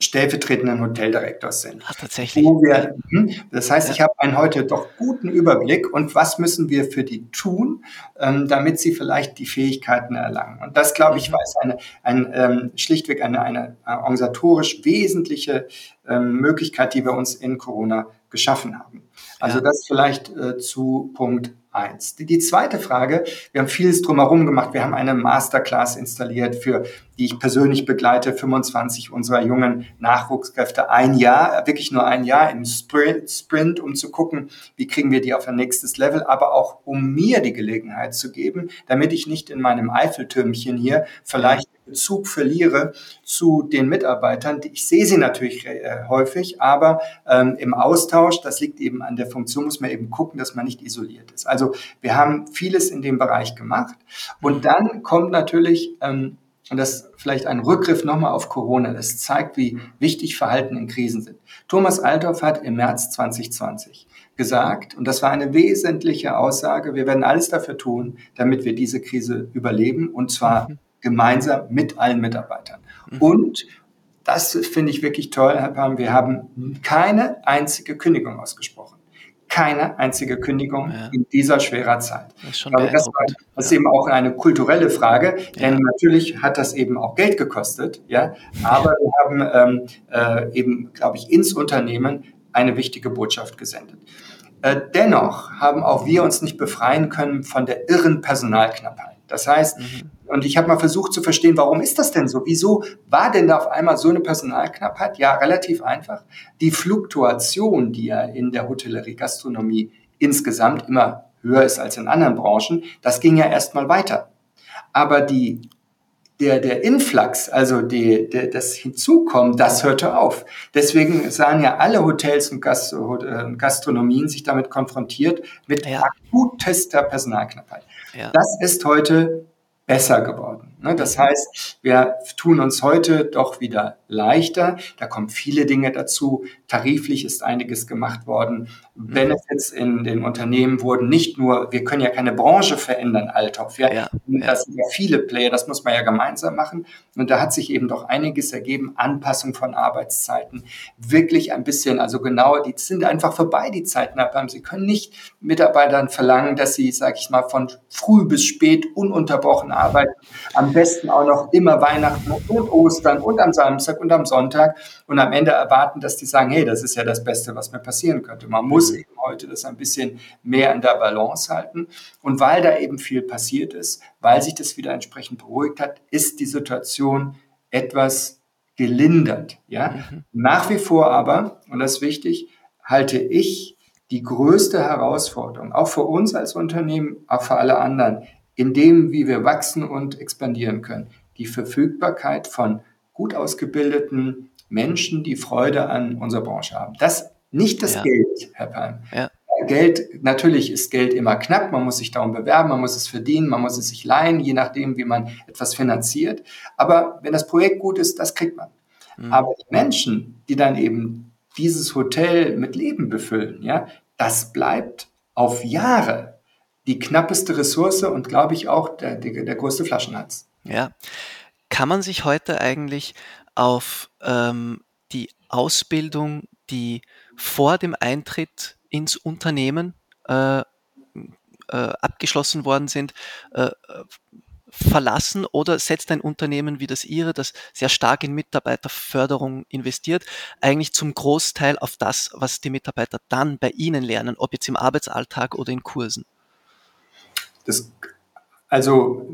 stellvertretenden Hoteldirektors sind. Ach, tatsächlich. Wir, hm, das heißt, ja. ich habe einen heute doch guten Überblick und was müssen wir für die tun, ähm, damit sie vielleicht die Fähigkeiten erlangen. Und das, glaube ich, mhm. war eine, ein, ähm, schlichtweg eine, eine organisatorisch wesentliche ähm, Möglichkeit, die wir uns in Corona geschaffen haben. Also ja. das vielleicht äh, zu Punkt eins. Die, die zweite Frage, wir haben vieles drumherum gemacht. Wir haben eine Masterclass installiert, für die ich persönlich begleite, 25 unserer jungen Nachwuchskräfte. Ein Jahr, wirklich nur ein Jahr im Sprint, Sprint, um zu gucken, wie kriegen wir die auf ein nächstes Level, aber auch um mir die Gelegenheit zu geben, damit ich nicht in meinem Eiffeltürmchen hier vielleicht Bezug verliere zu den Mitarbeitern. Ich sehe sie natürlich äh, häufig, aber ähm, im Austausch, das liegt eben an der Funktion, muss man eben gucken, dass man nicht isoliert ist. Also wir haben vieles in dem Bereich gemacht. Und dann kommt natürlich, ähm, und das vielleicht ein Rückgriff nochmal auf Corona, das zeigt, wie wichtig Verhalten in Krisen sind. Thomas Althoff hat im März 2020 gesagt, und das war eine wesentliche Aussage, wir werden alles dafür tun, damit wir diese Krise überleben, und zwar mhm gemeinsam mit allen Mitarbeitern. Mhm. Und das finde ich wirklich toll, Herr Palm, wir haben keine einzige Kündigung ausgesprochen. keine einzige Kündigung ja. in dieser schwerer Zeit. Das glaube, das, war, das ist eben auch eine kulturelle Frage, denn ja. natürlich hat das eben auch Geld gekostet, ja. Aber wir haben ähm, äh, eben, glaube ich, ins Unternehmen eine wichtige Botschaft gesendet. Äh, dennoch haben auch wir uns nicht befreien können von der irren Personalknappheit. Das heißt, mhm. und ich habe mal versucht zu verstehen, warum ist das denn so? Wieso war denn da auf einmal so eine Personalknappheit? Ja, relativ einfach. Die Fluktuation, die ja in der Hotellerie, Gastronomie insgesamt immer höher ist als in anderen Branchen, das ging ja erstmal weiter. Aber die der, der Influx, also die, der, das Hinzukommen, das hörte auf. Deswegen sahen ja alle Hotels und äh, Gastronomien sich damit konfrontiert mit ja. akutester Personalknappheit. Ja. Das ist heute besser geworden. Ne? Das heißt, wir tun uns heute doch wieder leichter. Da kommen viele Dinge dazu. Tariflich ist einiges gemacht worden. Benefits in den Unternehmen wurden nicht nur, wir können ja keine Branche verändern, Althoff. Ja, ja, das sind ja viele Player, das muss man ja gemeinsam machen. Und da hat sich eben doch einiges ergeben. Anpassung von Arbeitszeiten. Wirklich ein bisschen, also genau, die sind einfach vorbei, die Zeiten abhaben. Sie können nicht Mitarbeitern verlangen, dass sie, sag ich mal, von früh bis spät ununterbrochen arbeiten. Am besten auch noch immer Weihnachten und Ostern und am Samstag und am Sonntag und am Ende erwarten, dass die sagen, hey, das ist ja das Beste, was mir passieren könnte. Man muss mhm. eben heute das ein bisschen mehr in der Balance halten. Und weil da eben viel passiert ist, weil sich das wieder entsprechend beruhigt hat, ist die Situation etwas gelindert. Ja? Mhm. Nach wie vor aber, und das ist wichtig, halte ich die größte Herausforderung, auch für uns als Unternehmen, auch für alle anderen, in dem, wie wir wachsen und expandieren können. Die Verfügbarkeit von gut ausgebildeten Menschen, die Freude an unserer Branche haben. Das nicht das ja. Geld, Herr Palm. Ja. Geld, natürlich ist Geld immer knapp, man muss sich darum bewerben, man muss es verdienen, man muss es sich leihen, je nachdem, wie man etwas finanziert. Aber wenn das Projekt gut ist, das kriegt man. Mhm. Aber die Menschen, die dann eben dieses Hotel mit Leben befüllen, ja, das bleibt auf Jahre die knappeste Ressource und glaube ich auch der, der, der größte Flaschenhals. Ja. Kann man sich heute eigentlich auf ähm, die Ausbildung, die vor dem Eintritt ins Unternehmen äh, äh, abgeschlossen worden sind, äh, verlassen oder setzt ein Unternehmen wie das Ihre, das sehr stark in Mitarbeiterförderung investiert, eigentlich zum Großteil auf das, was die Mitarbeiter dann bei Ihnen lernen, ob jetzt im Arbeitsalltag oder in Kursen? Das, also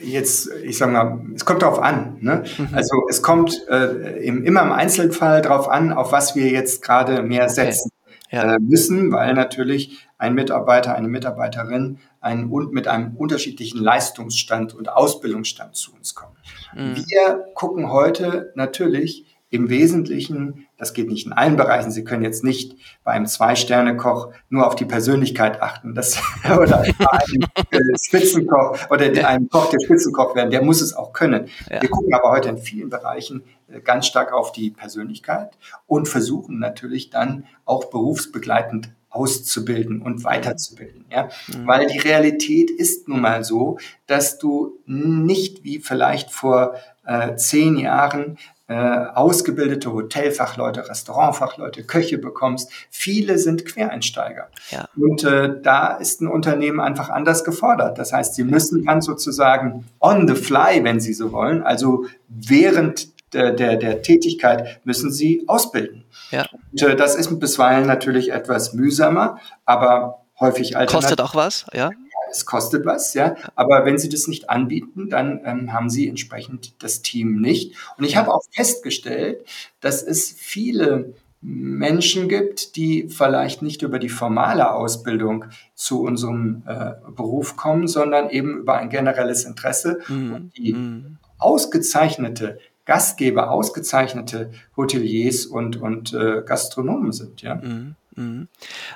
jetzt, ich sage mal, es kommt darauf an. Ne? Mhm. Also es kommt äh, im, immer im Einzelfall darauf an, auf was wir jetzt gerade mehr setzen okay. ja. äh, müssen, weil natürlich ein Mitarbeiter, eine Mitarbeiterin ein, und mit einem unterschiedlichen Leistungsstand und Ausbildungsstand zu uns kommt. Mhm. Wir gucken heute natürlich im Wesentlichen, das geht nicht in allen Bereichen, Sie können jetzt nicht bei einem Zwei-Sterne-Koch nur auf die Persönlichkeit achten, das, oder einem Spitzenkoch oder einem Koch, der Spitzenkoch werden, der muss es auch können. Ja. Wir gucken aber heute in vielen Bereichen äh, ganz stark auf die Persönlichkeit und versuchen natürlich dann auch berufsbegleitend auszubilden und weiterzubilden, ja, mhm. weil die Realität ist nun mal so, dass du nicht wie vielleicht vor äh, zehn Jahren äh, ausgebildete Hotelfachleute, Restaurantfachleute, Köche bekommst. Viele sind Quereinsteiger. Ja. Und äh, da ist ein Unternehmen einfach anders gefordert. Das heißt, sie müssen dann sozusagen on the fly, wenn sie so wollen, also während der, der, der Tätigkeit müssen sie ausbilden. Ja. Und, äh, das ist bisweilen natürlich etwas mühsamer, aber häufig alternativ. Kostet auch was, ja? Es kostet was, ja. Aber wenn sie das nicht anbieten, dann ähm, haben sie entsprechend das Team nicht. Und ich habe auch festgestellt, dass es viele Menschen gibt, die vielleicht nicht über die formale Ausbildung zu unserem äh, Beruf kommen, sondern eben über ein generelles Interesse mhm. und die mhm. ausgezeichnete Gastgeber, ausgezeichnete Hoteliers und, und äh, Gastronomen sind. Ja? Mhm. mhm.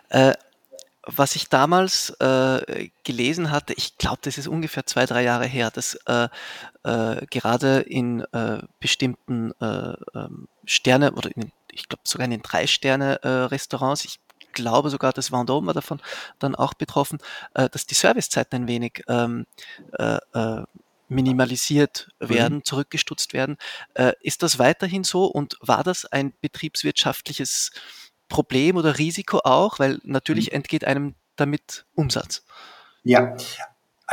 Äh, was ich damals äh, gelesen hatte, ich glaube, das ist ungefähr zwei, drei Jahre her, dass äh, äh, gerade in äh, bestimmten äh, ähm, Sterne oder in, ich glaube sogar in den Drei-Sterne-Restaurants, ich glaube sogar, das Vendôme war davon dann auch betroffen, äh, dass die Servicezeiten ein wenig ähm, minimalisiert werden, mhm. zurückgestutzt werden. ist das weiterhin so und war das ein betriebswirtschaftliches Problem oder Risiko auch, weil natürlich mhm. entgeht einem damit Umsatz. Ja,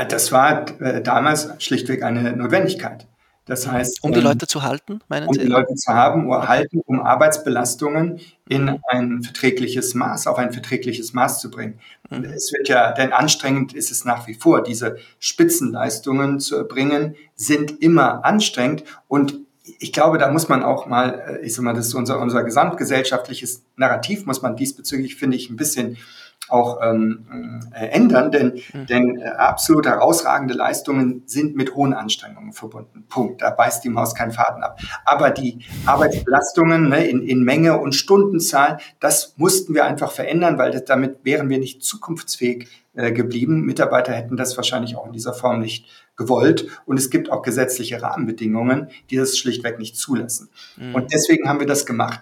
das war äh, damals schlichtweg eine Notwendigkeit. Das heißt, um die ähm, Leute zu halten, meinen um Sie? Um die Leute zu haben oder halten, um Arbeitsbelastungen in mhm. ein verträgliches Maß, auf ein verträgliches Maß zu bringen. Mhm. Es wird ja, denn anstrengend ist es nach wie vor. Diese Spitzenleistungen zu erbringen, sind immer anstrengend und ich glaube, da muss man auch mal, äh, ich sag mal, das ist unser, unser gesamtgesellschaftliches Narrativ, muss man diesbezüglich, finde ich, ein bisschen auch ähm, äh, ändern, denn, mhm. denn äh, absolut herausragende Leistungen sind mit hohen Anstrengungen verbunden. Punkt. Da beißt die Maus keinen Faden ab. Aber die Arbeitsbelastungen ne, in, in Menge und Stundenzahl, das mussten wir einfach verändern, weil das, damit wären wir nicht zukunftsfähig äh, geblieben. Mitarbeiter hätten das wahrscheinlich auch in dieser Form nicht gewollt. Und es gibt auch gesetzliche Rahmenbedingungen, die das schlichtweg nicht zulassen. Mhm. Und deswegen haben wir das gemacht.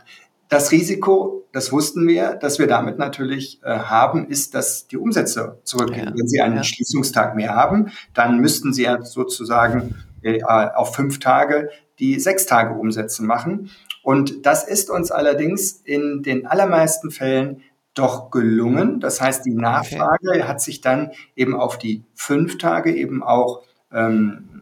Das Risiko, das wussten wir, dass wir damit natürlich äh, haben, ist, dass die Umsätze zurückgehen. Ja. Wenn Sie einen ja. Schließungstag mehr haben, dann müssten Sie ja sozusagen äh, auf fünf Tage die sechs Tage Umsätze machen. Und das ist uns allerdings in den allermeisten Fällen doch gelungen. Das heißt, die Nachfrage okay. hat sich dann eben auf die fünf Tage eben auch ähm,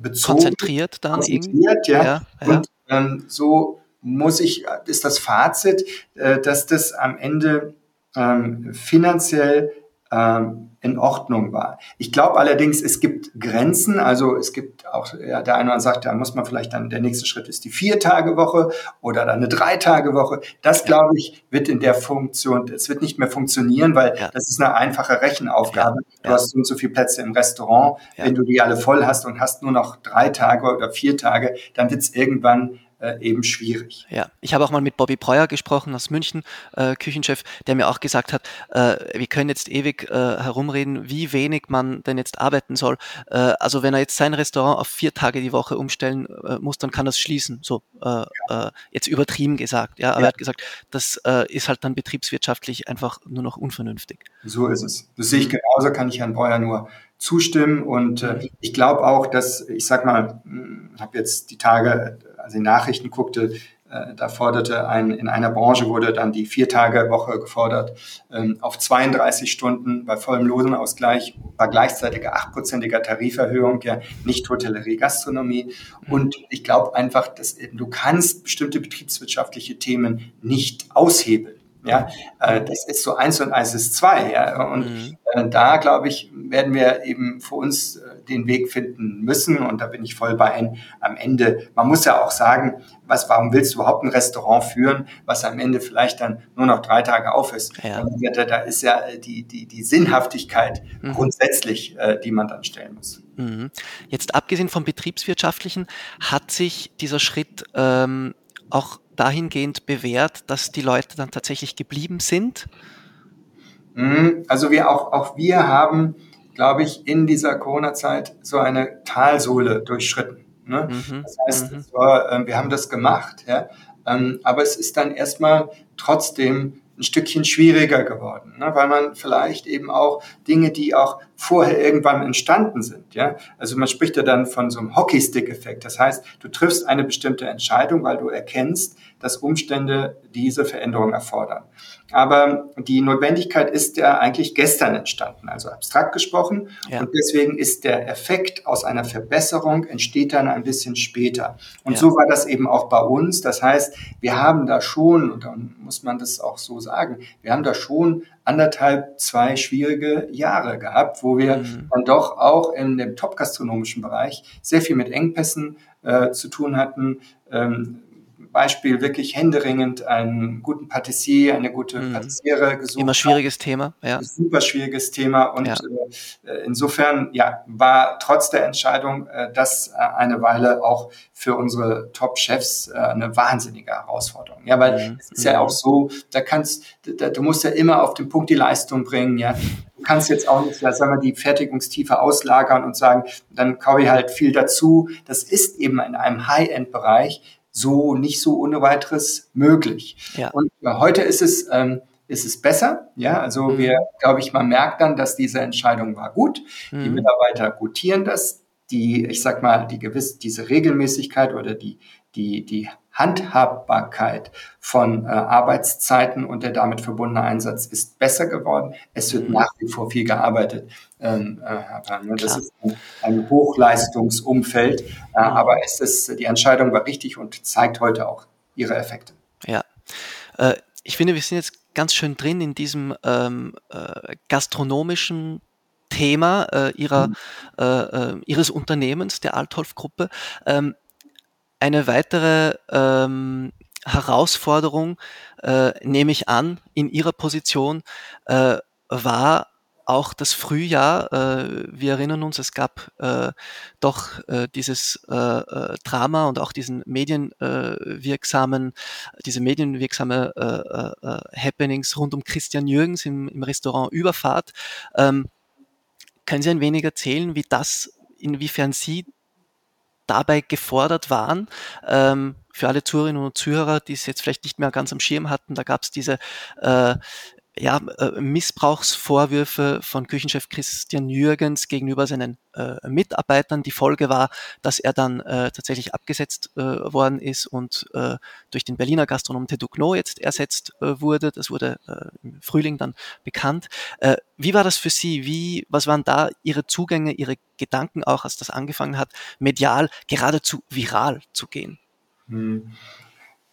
bezogen. Konzentriert dann konzentriert, ja. ja, ja. Und ähm, so muss ich, ist das Fazit, äh, dass das am Ende ähm, finanziell ähm, in Ordnung war. Ich glaube allerdings, es gibt Grenzen. Also es gibt auch, ja, der eine sagt, da muss man vielleicht dann, der nächste Schritt ist die Vier-Tage-Woche oder dann eine Drei-Tage-Woche. Das, ja. glaube ich, wird in der Funktion, es wird nicht mehr funktionieren, weil ja. das ist eine einfache Rechenaufgabe. Du hast so und so viele Plätze im Restaurant. Wenn du die alle voll hast und hast nur noch drei Tage oder vier Tage, dann wird es irgendwann äh, eben schwierig. Ja, ich habe auch mal mit Bobby Breuer gesprochen aus München, äh, Küchenchef, der mir auch gesagt hat, äh, wir können jetzt ewig äh, herumreden, wie wenig man denn jetzt arbeiten soll. Äh, also wenn er jetzt sein Restaurant auf vier Tage die Woche umstellen muss, dann kann er es schließen. So ja. jetzt übertrieben gesagt. Ja, aber ja. er hat gesagt, das ist halt dann betriebswirtschaftlich einfach nur noch unvernünftig. So ist es. Das sehe ich genauso, kann ich Herrn Breuer nur zustimmen. Und ich glaube auch, dass, ich sag mal, hm, habe jetzt die Tage als ich Nachrichten guckte, äh, da forderte ein, in einer Branche wurde dann die Vier-Tage-Woche gefordert ähm, auf 32 Stunden bei vollem Losenausgleich, bei gleichzeitiger achtprozentiger Tariferhöhung, ja, nicht Hotellerie, Gastronomie. Und ich glaube einfach, dass du kannst bestimmte betriebswirtschaftliche Themen nicht aushebeln. Ja, äh, das ist so eins und eins ist zwei. Ja, und mhm. äh, da glaube ich, werden wir eben für uns äh, den Weg finden müssen. Und da bin ich voll bei Ihnen. Am Ende, man muss ja auch sagen, was, warum willst du überhaupt ein Restaurant führen, was am Ende vielleicht dann nur noch drei Tage auf ist? Ja. Da, da ist ja die, die, die Sinnhaftigkeit mhm. grundsätzlich, äh, die man dann stellen muss. Mhm. Jetzt abgesehen vom betriebswirtschaftlichen, hat sich dieser Schritt ähm, auch dahingehend bewährt, dass die Leute dann tatsächlich geblieben sind? Mhm. Also wir auch, auch wir haben, glaube ich, in dieser Corona-Zeit so eine Talsohle durchschritten. Ne? Mhm. Das heißt, mhm. war, äh, wir haben das gemacht, ja, ähm, aber es ist dann erstmal trotzdem ein Stückchen schwieriger geworden, ne? weil man vielleicht eben auch Dinge, die auch vorher irgendwann entstanden sind, ja, also man spricht ja dann von so einem Hockeystick-Effekt. Das heißt, du triffst eine bestimmte Entscheidung, weil du erkennst, dass Umstände diese Veränderung erfordern. Aber die Notwendigkeit ist ja eigentlich gestern entstanden, also abstrakt gesprochen. Ja. Und deswegen ist der Effekt aus einer Verbesserung entsteht dann ein bisschen später. Und ja. so war das eben auch bei uns. Das heißt, wir haben da schon, und dann muss man das auch so sagen, wir haben da schon anderthalb, zwei schwierige Jahre gehabt, wo wir mhm. dann doch auch in dem top-gastronomischen Bereich sehr viel mit Engpässen äh, zu tun hatten. Ähm, Beispiel wirklich händeringend einen guten Patissier, eine gute mhm. Patissiere gesucht. Immer schwieriges Thema, ja. Super schwieriges Thema und ja. äh, insofern ja war trotz der Entscheidung äh, das äh, eine Weile auch für unsere Top-Chefs äh, eine wahnsinnige Herausforderung. Ja, weil mhm. es ist ja mhm. auch so, da kannst da, du musst ja immer auf den Punkt die Leistung bringen, ja. Du kannst jetzt auch nicht, sagen wir, die Fertigungstiefe auslagern und sagen, dann kaufe ich halt viel dazu. Das ist eben in einem High-End-Bereich so nicht so ohne weiteres möglich. Ja. Und heute ist es, ähm, ist es besser. Ja, also mhm. wir, glaube ich, man merkt dann, dass diese Entscheidung war gut. Mhm. Die Mitarbeiter gutieren das die, ich sag mal, die gewiss, diese Regelmäßigkeit oder die, die, die Handhabbarkeit von äh, Arbeitszeiten und der damit verbundene Einsatz ist besser geworden. Es wird mhm. nach wie vor viel gearbeitet. Ähm, äh, das ist ein, ein Hochleistungsumfeld, äh, mhm. aber es ist, die Entscheidung war richtig und zeigt heute auch ihre Effekte. Ja, äh, ich finde, wir sind jetzt ganz schön drin in diesem ähm, äh, gastronomischen Thema äh, ihrer, mhm. ihres Unternehmens, der Altholf-Gruppe. Ähm, eine weitere ähm, Herausforderung, äh, nehme ich an, in Ihrer Position, äh, war auch das Frühjahr. Äh, wir erinnern uns, es gab äh, doch äh, dieses äh, äh, Drama und auch diesen medienwirksamen, diese medienwirksame äh, äh, äh, Happenings rund um Christian Jürgens im, im Restaurant Überfahrt. Ähm, können Sie ein wenig erzählen, wie das, inwiefern Sie dabei gefordert waren. Ähm, für alle Zuhörerinnen und Zuhörer, die es jetzt vielleicht nicht mehr ganz am Schirm hatten, da gab es diese äh, ja, äh, Missbrauchsvorwürfe von Küchenchef Christian Jürgens gegenüber seinen äh, Mitarbeitern. Die Folge war, dass er dann äh, tatsächlich abgesetzt äh, worden ist und äh, durch den Berliner Gastronom Teducno jetzt ersetzt äh, wurde. Das wurde äh, im Frühling dann bekannt. Äh, wie war das für Sie? Wie, was waren da Ihre Zugänge, Ihre Gedanken auch, als das angefangen hat, medial geradezu viral zu gehen? Hm.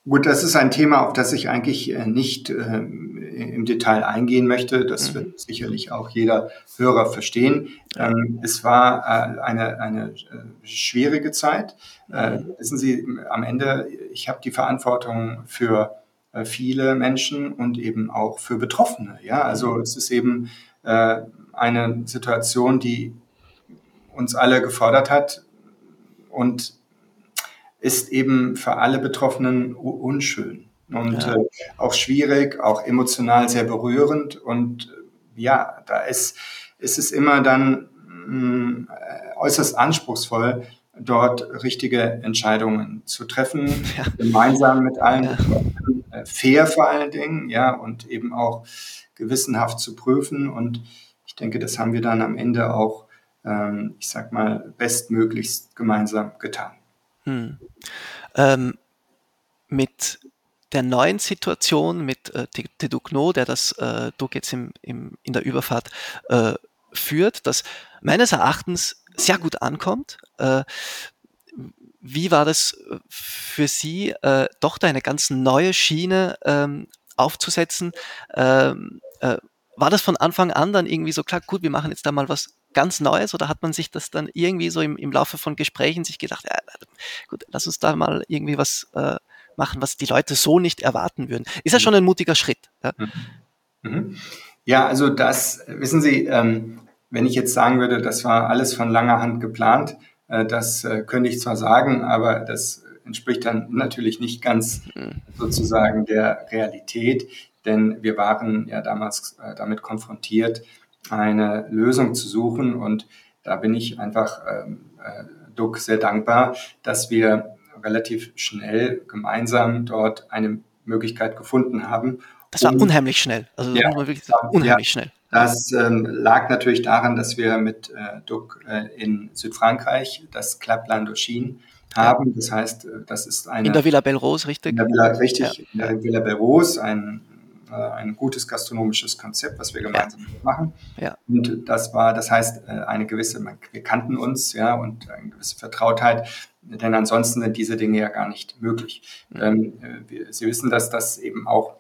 Gut, das ist ein Thema, auf das ich eigentlich äh, nicht äh, im Detail eingehen möchte. Das mhm. wird sicherlich auch jeder Hörer verstehen. Ähm, es war äh, eine, eine äh, schwierige Zeit. Äh, mhm. wissen Sie, am Ende, ich habe die Verantwortung für äh, viele Menschen und eben auch für Betroffene. Ja, also mhm. es ist eben eine Situation, die uns alle gefordert hat und ist eben für alle Betroffenen unschön und ja. äh, auch schwierig, auch emotional sehr berührend. Und äh, ja, da ist, ist es immer dann mh, mm, äußerst anspruchsvoll, dort richtige Entscheidungen zu treffen, ja. gemeinsam mit allen ja. Äh, fair vor allen Dingen, ja, und eben auch gewissenhaft zu prüfen. Und ich denke, das haben wir dann am Ende auch, ähm, ich sag mal, bestmöglichst gemeinsam getan. Hm. Ähm, mit der neuen Situation mit äh, Tedukno, der das äh, Duk jetzt im, im, in der Überfahrt äh, führt, das meines Erachtens sehr gut ankommt. Äh, wie war das äh, für Sie, äh, doch da eine ganz neue Schiene ähm, aufzusetzen? Ähm, äh, war das von Anfang an dann irgendwie so klar, gut, wir machen jetzt da mal was ganz Neues oder hat man sich das dann irgendwie so im, im Laufe von Gesprächen sich gedacht, ja, gut, lass uns da mal irgendwie was äh, machen, was die Leute so nicht erwarten würden. Ist ja mhm. schon ein mutiger Schritt. Ja, mhm. mhm. ja also das, wissen Sie, ähm, wenn ich jetzt sagen würde, das war alles von langer Hand geplant, äh, das äh, könnte ich zwar sagen, aber das entspricht dann natürlich nicht ganz mhm. sozusagen der Realität, denn wir waren ja damals äh, damit konfrontiert, eine Lösung zu suchen. Und da bin ich einfach ähm, äh, Duck sehr dankbar, dass wir relativ schnell gemeinsam dort eine Möglichkeit gefunden haben. Das war um, unheimlich schnell. Also ja, wirklich unheimlich ja, schnell. Das ähm, lag natürlich daran, dass wir mit äh, Duck äh, in Südfrankreich das Club Landochin haben. Das heißt, äh, das ist eine. In der Villa Belrose, richtig? In der Villa, richtig, ja. in der Villa Belrose, ein äh, ein gutes gastronomisches Konzept, was wir gemeinsam ja. machen. Ja. Und das war, das heißt, äh, eine gewisse, wir kannten uns, ja, und eine gewisse Vertrautheit, denn ansonsten sind diese Dinge ja gar nicht möglich. Mhm. Ähm, wir, Sie wissen, dass das eben auch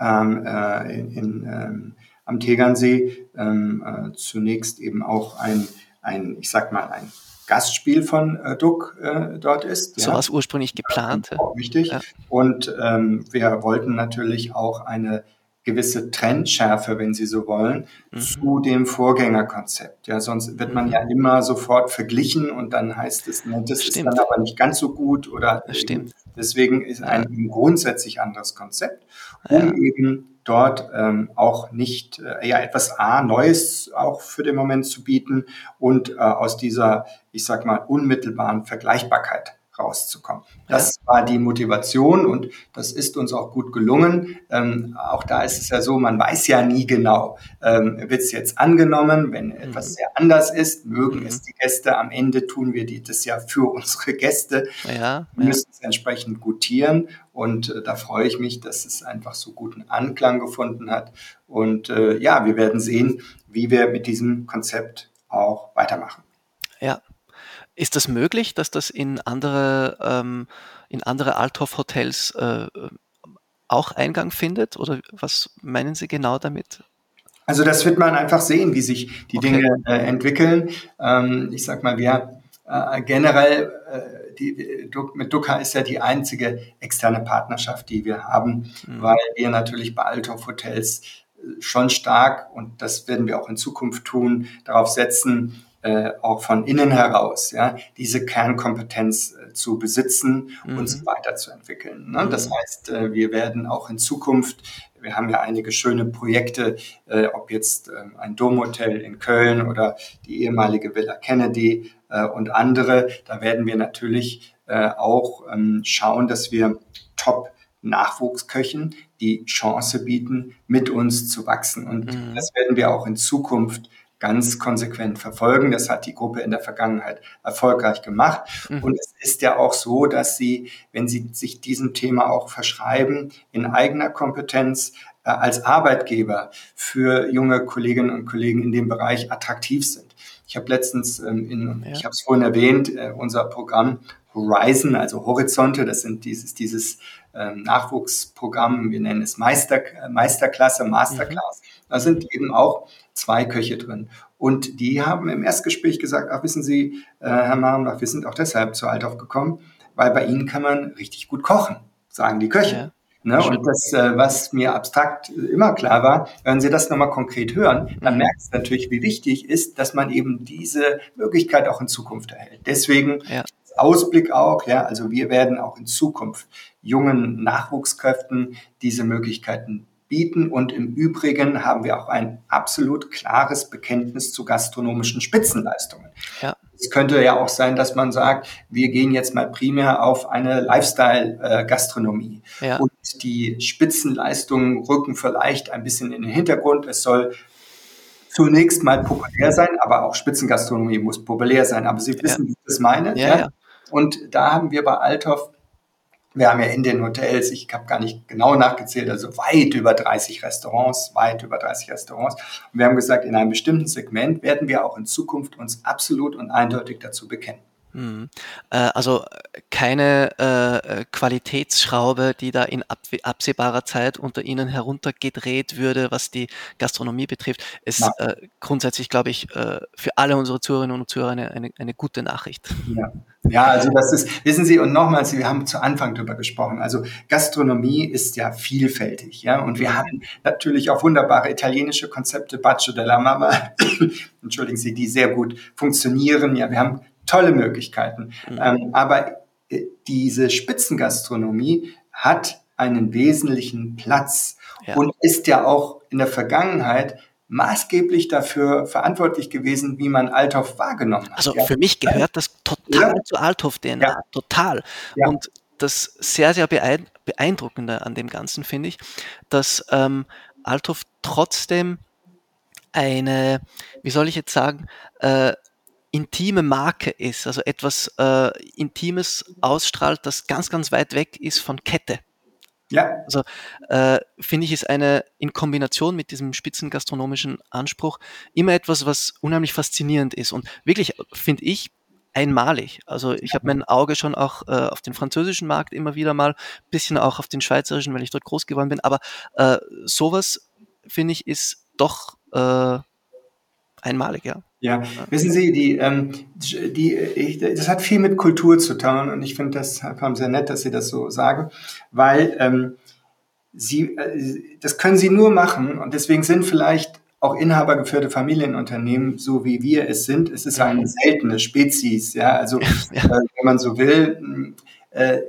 ähm, äh, in, in ähm, am Tegernsee ähm, äh, zunächst eben auch ein, ein, ich sag mal, ein Gastspiel von äh, Duck äh, dort ist. So ja. was ursprünglich geplant. Ja, auch wichtig. Ja. Und ähm, wir wollten natürlich auch eine gewisse Trendschärfe, wenn Sie so wollen, mhm. zu dem Vorgängerkonzept. Ja, sonst wird man mhm. ja immer sofort verglichen und dann heißt es, ne, das Stimmt. ist dann aber nicht ganz so gut oder Stimmt. deswegen ist ein grundsätzlich anderes Konzept, um eben dort ähm, auch nicht äh, ja etwas A Neues auch für den Moment zu bieten und äh, aus dieser, ich sag mal, unmittelbaren Vergleichbarkeit rauszukommen. Das war die Motivation und das ist uns auch gut gelungen. Ähm, auch da ist es ja so, man weiß ja nie genau, ähm, wird es jetzt angenommen, wenn mhm. etwas sehr anders ist, mögen mhm. es die Gäste, am Ende tun wir die, das ja für unsere Gäste, ja, wir müssen es entsprechend gutieren und äh, da freue ich mich, dass es einfach so guten Anklang gefunden hat und äh, ja, wir werden sehen, wie wir mit diesem Konzept auch weitermachen. Ist das möglich, dass das in andere, ähm, in andere Althoff-Hotels äh, auch Eingang findet? Oder was meinen Sie genau damit? Also das wird man einfach sehen, wie sich die okay. Dinge äh, entwickeln. Ähm, ich sag mal, wir äh, generell, äh, die, mit Duca ist ja die einzige externe Partnerschaft, die wir haben, mhm. weil wir natürlich bei Althoff Hotels äh, schon stark, und das werden wir auch in Zukunft tun, darauf setzen, äh, auch von innen heraus, ja, diese Kernkompetenz äh, zu besitzen mhm. und sie weiterzuentwickeln. Ne? Mhm. Das heißt, äh, wir werden auch in Zukunft, wir haben ja einige schöne Projekte, ob jetzt ähm, ein Domhotel in Köln oder die ehemalige Villa Kennedy und andere, da werden wir natürlich auch ähm, schauen, dass wir Top Nachwuchsköchen die Chance bieten, mit uns zu wachsen. Und mhm. das werden wir auch in Zukunft ganz konsequent verfolgen. Das hat die Gruppe in der Vergangenheit erfolgreich gemacht. Mhm. Und es ist ja auch so, dass sie, wenn sie sich diesem Thema auch verschreiben, in eigener Kompetenz äh, als Arbeitgeber für junge Kolleginnen und Kollegen in dem Bereich attraktiv sind. Ich habe letztens, ähm, in, ja. ich habe es vorhin erwähnt, äh, unser Programm Horizon, also Horizonte, das sind dieses, dieses ähm, Nachwuchsprogramm, wir nennen es Meister, Meisterklasse, Masterclass. Mhm. Da sind eben auch zwei Köche drin. Und die haben im Erstgespräch gesagt, ach wissen Sie, äh, Herr Marmlach, wir sind auch deshalb zu Althoff gekommen, weil bei Ihnen kann man richtig gut kochen, sagen die Köche. Ja. Ne? Und das, äh, was mir abstrakt immer klar war, wenn Sie das nochmal konkret hören, dann mhm. merkt es natürlich, wie wichtig ist, dass man eben diese Möglichkeit auch in Zukunft erhält. Deswegen ja. Ausblick auch, ja, also wir werden auch in Zukunft jungen Nachwuchskräften diese Möglichkeiten bieten. Und im Übrigen haben wir auch ein absolut klares Bekenntnis zu gastronomischen Spitzenleistungen. Ja. Es könnte ja auch sein, dass man sagt, wir gehen jetzt mal primär auf eine Lifestyle-Gastronomie. Ja. Und die Spitzenleistungen rücken vielleicht ein bisschen in den Hintergrund. Es soll zunächst mal populär sein, aber auch Spitzengastronomie muss populär sein. Aber Sie wissen, ja. wie ich das meine. Ja, ja? Und da haben wir bei Althoff wir haben ja in den Hotels, ich habe gar nicht genau nachgezählt, also weit über 30 Restaurants, weit über 30 Restaurants. Und wir haben gesagt, in einem bestimmten Segment werden wir auch in Zukunft uns absolut und eindeutig dazu bekennen. Mhm. Äh, also keine äh, Qualitätsschraube, die da in absehbarer Zeit unter Ihnen heruntergedreht würde, was die Gastronomie betrifft, ist äh, grundsätzlich, glaube ich, äh, für alle unsere Zuhörerinnen und Zuhörer eine, eine, eine, gute Nachricht. Ja. ja, also das ist, wissen Sie, und nochmals, wir haben zu Anfang darüber gesprochen, also Gastronomie ist ja vielfältig, ja, und wir haben natürlich auch wunderbare italienische Konzepte, Bacio della Mama, entschuldigen Sie, die sehr gut funktionieren, ja, wir haben tolle Möglichkeiten. Mhm. Ähm, aber äh, diese Spitzengastronomie hat einen wesentlichen Platz ja. und ist ja auch in der Vergangenheit maßgeblich dafür verantwortlich gewesen, wie man Althoff wahrgenommen hat. Also für mich gehört das total ja. zu Althoff-DNA, ja. total. Ja. Und das sehr, sehr beeindruckende an dem Ganzen finde ich, dass ähm, Althoff trotzdem eine, wie soll ich jetzt sagen, äh, intime Marke ist, also etwas äh, Intimes ausstrahlt, das ganz, ganz weit weg ist von Kette. Ja. Also äh, finde ich, ist eine in Kombination mit diesem spitzengastronomischen Anspruch immer etwas, was unheimlich faszinierend ist und wirklich, finde ich, einmalig. Also ich habe mein Auge schon auch äh, auf den französischen Markt immer wieder mal, bisschen auch auf den schweizerischen, weil ich dort groß geworden bin, aber äh, sowas, finde ich, ist doch äh, einmalig, ja. Ja, wissen Sie, die, ähm, die, ich, das hat viel mit Kultur zu tun und ich finde das sehr nett, dass Sie das so sagen, weil ähm, Sie, äh, das können Sie nur machen und deswegen sind vielleicht auch inhabergeführte Familienunternehmen, so wie wir es sind, es ist eine seltene Spezies, ja, also ja. Äh, wenn man so will, äh,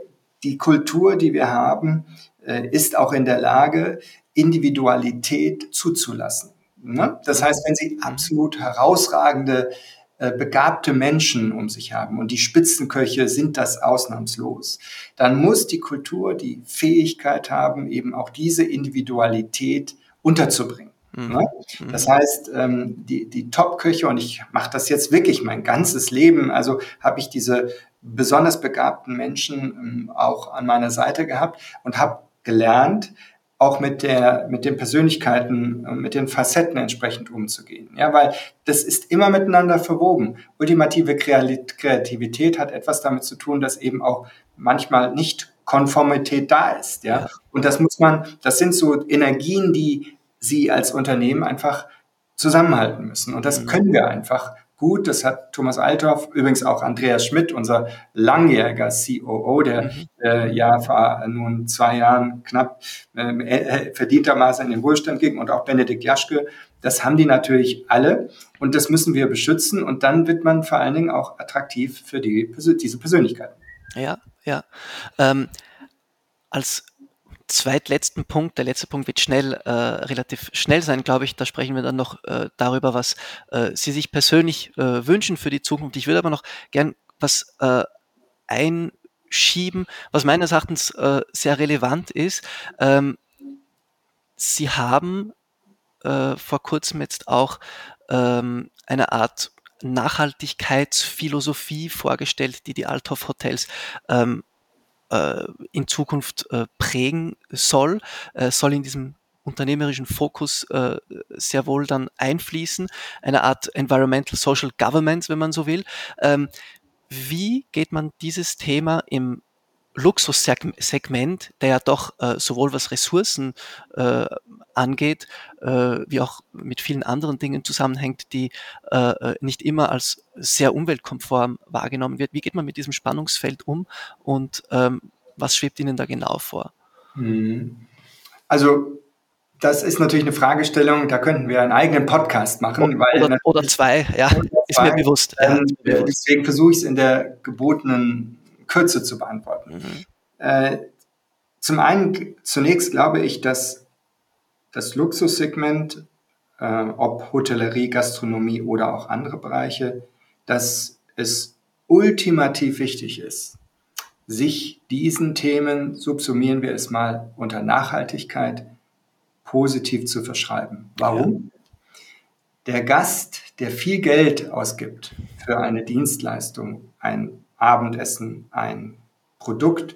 die Kultur, die wir haben, äh, ist auch in der Lage, Individualität zuzulassen. Ne? Das heißt, wenn Sie absolut herausragende äh, begabte Menschen um sich haben und die Spitzenköche sind das ausnahmslos, dann muss die Kultur die Fähigkeit haben, eben auch diese Individualität unterzubringen. Mhm. Ne? Mhm. Das heißt, ähm, die, die Top-Köche, und ich mache das jetzt wirklich mein ganzes Leben, also habe ich diese besonders begabten Menschen ähm, auch an meiner Seite gehabt und habe gelernt, auch mit der, mit den Persönlichkeiten, mit den Facetten entsprechend umzugehen. Ja, weil das ist immer miteinander verwoben. Ultimative Kreativität hat etwas damit zu tun, dass eben auch manchmal nicht Konformität da ist. Ja, und das muss man, das sind so Energien, die Sie als Unternehmen einfach zusammenhalten müssen. Und das mhm. können wir einfach gut. Das hat Thomas Althoff, übrigens auch Andreas Schmidt, unser langjähriger COO, der mhm. äh, ja vor nun zwei Jahren knapp ähm, äh, verdientermaßen in den Wohlstand ging und auch Benedikt Jaschke. Das haben die natürlich alle und das müssen wir beschützen und dann wird man vor allen Dingen auch attraktiv für die, diese Persönlichkeiten. Ja, ja. Ähm, als zweitletzten Punkt, der letzte Punkt wird schnell, äh, relativ schnell sein, glaube ich. Da sprechen wir dann noch äh, darüber, was äh, Sie sich persönlich äh, wünschen für die Zukunft. Ich würde aber noch gern was äh, einschieben, was meines Erachtens äh, sehr relevant ist. Ähm, Sie haben vor kurzem jetzt auch ähm, eine Art Nachhaltigkeitsphilosophie vorgestellt, die die Althoff Hotels ähm, äh, in Zukunft äh, prägen soll, äh, soll in diesem unternehmerischen Fokus äh, sehr wohl dann einfließen, eine Art Environmental Social Government, wenn man so will. Ähm, wie geht man dieses Thema im Luxussegment, der ja doch äh, sowohl was Ressourcen äh, angeht, äh, wie auch mit vielen anderen Dingen zusammenhängt, die äh, äh, nicht immer als sehr umweltkonform wahrgenommen wird. Wie geht man mit diesem Spannungsfeld um und ähm, was schwebt Ihnen da genau vor? Hm. Also das ist natürlich eine Fragestellung, da könnten wir einen eigenen Podcast machen. Weil oder, oder zwei, ja, ist mir bewusst. Ähm, ja, deswegen versuche ich es in der gebotenen Kürze zu beantworten. Mhm. Äh, zum einen, zunächst glaube ich, dass das Luxussegment, äh, ob Hotellerie, Gastronomie oder auch andere Bereiche, dass es ultimativ wichtig ist, sich diesen Themen, subsumieren wir es mal unter Nachhaltigkeit, positiv zu verschreiben. Warum? Ja. Der Gast, der viel Geld ausgibt für eine Dienstleistung, ein Abendessen, ein Produkt,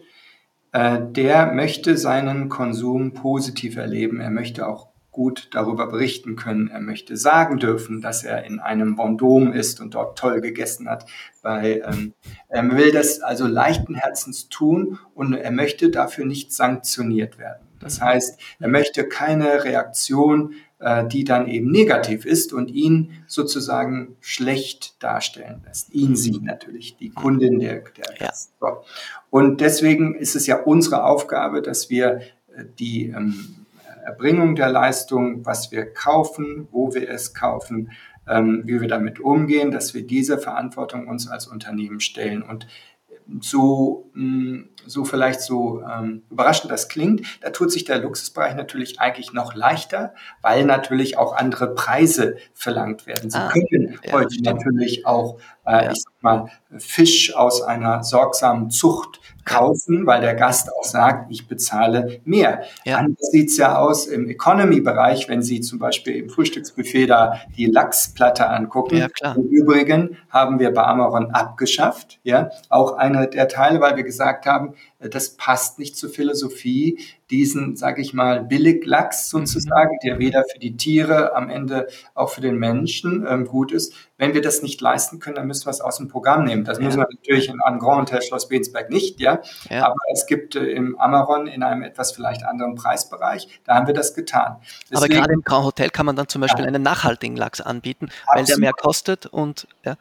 äh, der möchte seinen Konsum positiv erleben. Er möchte auch gut darüber berichten können. Er möchte sagen dürfen, dass er in einem Vendôme ist und dort toll gegessen hat. Bei, ähm, er will das also leichten Herzens tun und er möchte dafür nicht sanktioniert werden. Das heißt, er möchte keine Reaktion die dann eben negativ ist und ihn sozusagen schlecht darstellen lässt. Ihn, sie natürlich, die Kundin, der, der ja. So. Und deswegen ist es ja unsere Aufgabe, dass wir äh, die ähm, Erbringung der Leistung, was wir kaufen, wo wir es kaufen, ähm, wie wir damit umgehen, dass wir diese Verantwortung uns als Unternehmen stellen. Und so, mm, so vielleicht so ähm, überraschend das klingt, da tut sich der Luxusbereich natürlich eigentlich noch leichter, weil natürlich auch andere Preise verlangt werden. Sie ah, können ja, heute stimmt. natürlich auch, äh, ja. ich mal, Fisch aus einer sorgsamen Zucht kaufen, weil der Gast auch sagt, ich bezahle mehr. Ja. Anders sieht's ja aus im Economy-Bereich, wenn Sie zum Beispiel im Frühstücksbuffet da die Lachsplatte angucken. Ja, klar. Im Übrigen haben wir bei Amazon abgeschafft, ja, auch eine der Teile, weil wir gesagt haben, das passt nicht zur Philosophie, diesen, sage ich mal, Billiglachs sozusagen, der weder für die Tiere am Ende auch für den Menschen ähm, gut ist. Wenn wir das nicht leisten können, dann müssen wir es aus dem Programm nehmen. Das ja. müssen wir natürlich in Grand Hotel Schloss Bensberg nicht, ja. ja. Aber es gibt äh, im Amaron in einem etwas vielleicht anderen Preisbereich, da haben wir das getan. Deswegen, Aber gerade im Grand Hotel kann man dann zum Beispiel ja. einen nachhaltigen Lachs anbieten, Absolut. weil der mehr kostet und ja.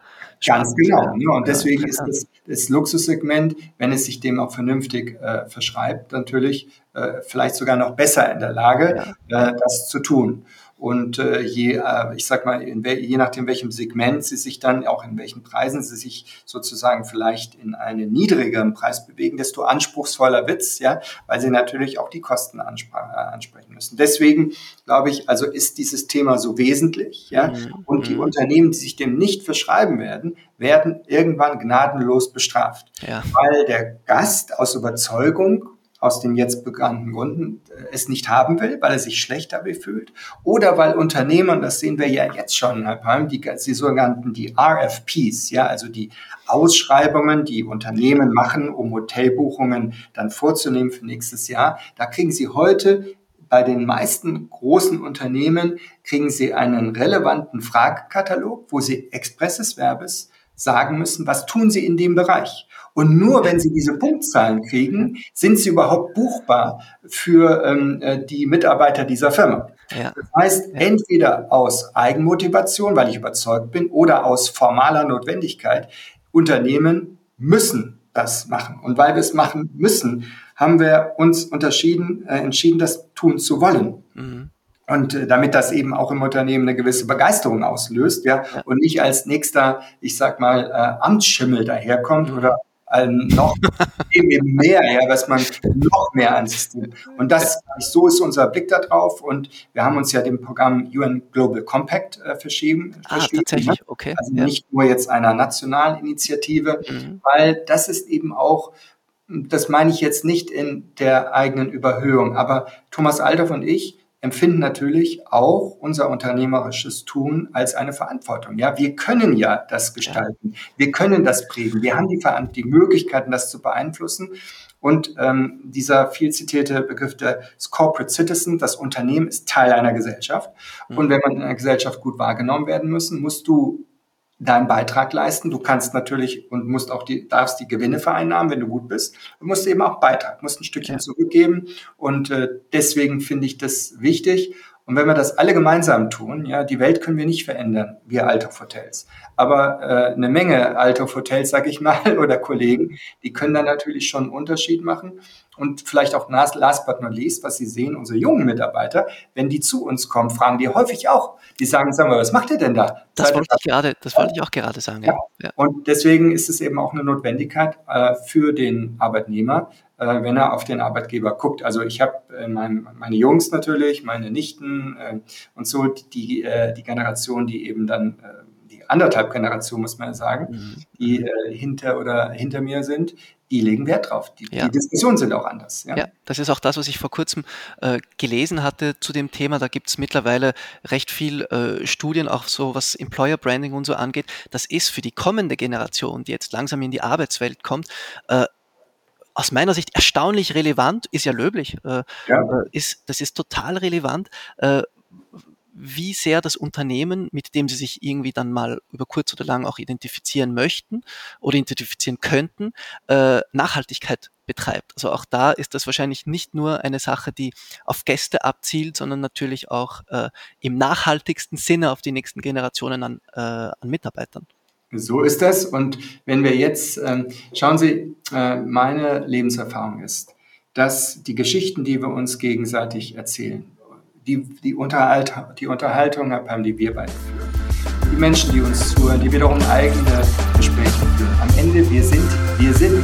Ganz genau. Ja. Und deswegen ist das, das Luxussegment, wenn es sich dem auch vernünftig äh, verschreibt, natürlich äh, vielleicht sogar noch besser in der Lage, äh, das zu tun. Und äh, je, äh, ich sag mal, in, je nachdem, welchem Segment sie sich dann, auch in welchen Preisen sie sich sozusagen vielleicht in einen niedrigeren Preis bewegen, desto anspruchsvoller wird's, ja, weil sie natürlich auch die Kosten äh, ansprechen müssen. Deswegen glaube ich, also ist dieses Thema so wesentlich, ja, mhm. und die mhm. Unternehmen, die sich dem nicht verschreiben werden, werden irgendwann gnadenlos bestraft, ja. weil der Gast aus Überzeugung aus den jetzt bekannten Gründen äh, es nicht haben will, weil er sich schlecht dabei fühlt oder weil Unternehmen, und das sehen wir ja jetzt schon, Herr Palm, die, die sogenannten die RFPs, ja, also die Ausschreibungen, die Unternehmen machen, um Hotelbuchungen dann vorzunehmen für nächstes Jahr, da kriegen sie heute bei den meisten großen Unternehmen kriegen sie einen relevanten Fragekatalog, wo sie expresses Verbes sagen müssen, was tun sie in dem Bereich. Und nur wenn sie diese Punktzahlen kriegen, sind sie überhaupt buchbar für ähm, äh, die Mitarbeiter dieser Firma. Ja. Das heißt, entweder aus Eigenmotivation, weil ich überzeugt bin, oder aus formaler Notwendigkeit. Unternehmen müssen das machen. Und weil wir es machen müssen, haben wir uns unterschieden, äh, entschieden, das tun zu wollen. Mhm. Und äh, damit das eben auch im Unternehmen eine gewisse Begeisterung auslöst, ja, und nicht als nächster, ich sag mal, äh, Amtsschimmel daherkommt oder ähm, noch eben mehr, ja, was man noch mehr ans System. Und das, so ist unser Blick da drauf. Und wir haben uns ja dem Programm UN Global Compact äh, verschieben. Ah, tatsächlich, okay. Also ja. nicht nur jetzt einer nationalen Initiative, mhm. weil das ist eben auch das meine ich jetzt nicht in der eigenen Überhöhung, aber Thomas Althoff und ich empfinden natürlich auch unser unternehmerisches Tun als eine Verantwortung. Ja, wir können ja das gestalten, wir können das prägen, wir haben die, die Möglichkeiten, das zu beeinflussen. Und ähm, dieser viel zitierte Begriff des Corporate Citizen, das Unternehmen ist Teil einer Gesellschaft. Mhm. Und wenn man in einer Gesellschaft gut wahrgenommen werden müssen, musst du deinen Beitrag leisten. Du kannst natürlich und musst auch die, darfst die Gewinne vereinnahmen, wenn du gut bist. Du musst eben auch Beitrag, musst ein Stückchen ja. zurückgeben. Und äh, deswegen finde ich das wichtig. Und wenn wir das alle gemeinsam tun, ja, die Welt können wir nicht verändern, wir Althoff-Hotels. Aber äh, eine Menge Althoff-Hotels, sag ich mal, oder Kollegen, die können da natürlich schon einen Unterschied machen. Und vielleicht auch last but not least, was Sie sehen, unsere jungen Mitarbeiter, wenn die zu uns kommen, fragen die häufig auch. Die sagen, sag mal, was macht ihr denn da? Das wollte ich gerade, das wollte ich auch gerade sagen. Ja. ja. Und deswegen ist es eben auch eine Notwendigkeit äh, für den Arbeitnehmer, äh, wenn er auf den Arbeitgeber guckt. Also ich habe äh, mein, meine Jungs natürlich, meine Nichten äh, und so die, äh, die Generation, die eben dann äh, die anderthalb Generation, muss man sagen, mhm. die äh, hinter oder hinter mir sind, die legen Wert drauf. Die, ja. die Diskussionen sind auch anders. Ja. ja. das ist auch das, was ich vor kurzem äh, gelesen hatte zu dem Thema. Da gibt es mittlerweile recht viel äh, Studien, auch so was Employer Branding und so angeht. Das ist für die kommende Generation, die jetzt langsam in die Arbeitswelt kommt, äh, aus meiner Sicht erstaunlich relevant, ist ja löblich, äh, ja. Äh, ist, das ist total relevant, äh, wie sehr das Unternehmen, mit dem sie sich irgendwie dann mal über kurz oder lang auch identifizieren möchten oder identifizieren könnten, äh, Nachhaltigkeit betreibt. Also auch da ist das wahrscheinlich nicht nur eine Sache, die auf Gäste abzielt, sondern natürlich auch äh, im nachhaltigsten Sinne auf die nächsten Generationen an, äh, an Mitarbeitern. So ist das. Und wenn wir jetzt, ähm, schauen Sie, äh, meine Lebenserfahrung ist, dass die Geschichten, die wir uns gegenseitig erzählen, die, die, Unterhalt, die Unterhaltung, haben, die wir beide führen, die Menschen, die uns zuhören, die wiederum eigene Gespräche führen. Am Ende, wir sind, wir sind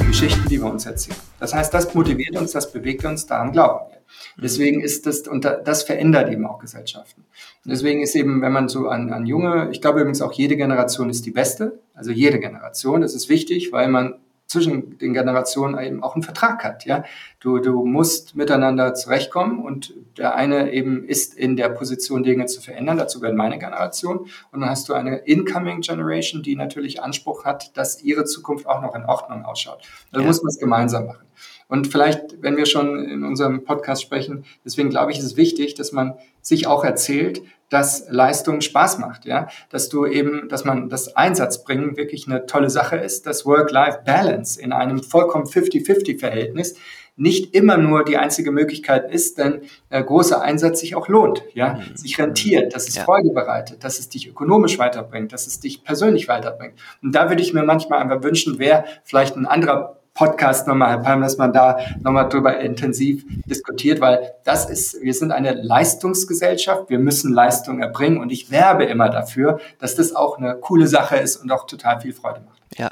die Geschichten, die wir uns erzählen. Das heißt, das motiviert uns, das bewegt uns, daran glauben wir. Deswegen ist das, und das verändert eben auch Gesellschaften. Und deswegen ist eben, wenn man so an, an junge, ich glaube übrigens auch jede Generation ist die beste, also jede Generation, das ist wichtig, weil man zwischen den Generationen eben auch einen Vertrag hat. Ja, du, du musst miteinander zurechtkommen und der eine eben ist in der Position, Dinge zu verändern. Dazu gehört meine Generation. Und dann hast du eine incoming Generation, die natürlich Anspruch hat, dass ihre Zukunft auch noch in Ordnung ausschaut. Da ja. muss man es gemeinsam machen. Und vielleicht, wenn wir schon in unserem Podcast sprechen, deswegen glaube ich, ist es wichtig, dass man sich auch erzählt, dass Leistung Spaß macht, ja, dass du eben, dass man das Einsatzbringen wirklich eine tolle Sache ist, dass Work-Life-Balance in einem vollkommen 50-50-Verhältnis nicht immer nur die einzige Möglichkeit ist, denn äh, großer Einsatz sich auch lohnt, ja, mhm. sich rentiert, dass es ja. Freude bereitet, dass es dich ökonomisch weiterbringt, dass es dich persönlich weiterbringt. Und da würde ich mir manchmal einfach wünschen, wäre vielleicht ein anderer Podcast nochmal, Herr Palm, dass man da nochmal drüber intensiv diskutiert, weil das ist, wir sind eine Leistungsgesellschaft, wir müssen Leistung erbringen und ich werbe immer dafür, dass das auch eine coole Sache ist und auch total viel Freude macht. Ja,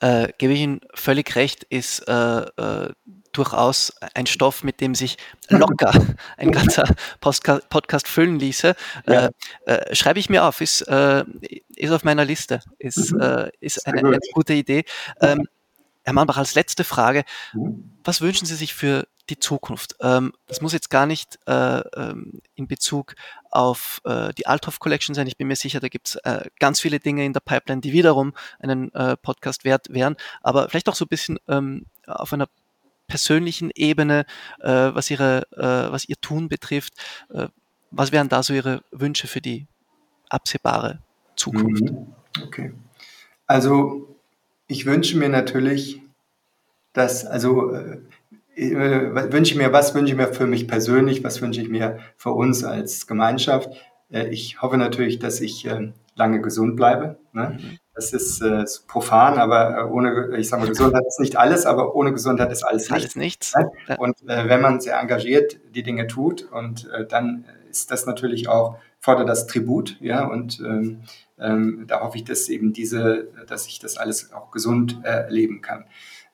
äh, gebe ich Ihnen völlig recht, ist äh, äh, durchaus ein Stoff, mit dem sich locker ein ganzer Podcast füllen ließe. Ja. Äh, äh, schreibe ich mir auf, ist, äh, ist auf meiner Liste, ist, mhm. äh, ist eine, eine, gute Idee. Ähm, Herr Mannbach, als letzte Frage, mhm. was wünschen Sie sich für die Zukunft? Ähm, das muss jetzt gar nicht äh, ähm, in Bezug auf äh, die Althoff Collection sein. Ich bin mir sicher, da gibt es äh, ganz viele Dinge in der Pipeline, die wiederum einen äh, Podcast wert wären, aber vielleicht auch so ein bisschen ähm, auf einer persönlichen Ebene, äh, was, ihre, äh, was ihr Tun betrifft. was wären da so Ihre Wünsche für die absehbare Zukunft? Mhm. Okay. Also ich wünsche mir natürlich, dass, also äh, äh, wünsche mir, was wünsche ich mir für mich persönlich, was wünsche ich mir für uns als Gemeinschaft. Äh, ich hoffe natürlich, dass ich lange gesund bleibe. Ne? Mhm. Das ist äh, profan, aber ohne, ich sage mal, Gesundheit ist nicht alles, aber ohne Gesundheit ist alles, alles nichts. nichts. Ne? Und äh, wenn man sehr engagiert die Dinge tut und äh, dann ist das natürlich auch, fordert das Tribut, ja, und ähm, ähm, da hoffe ich, dass eben diese, dass ich das alles auch gesund äh, erleben kann.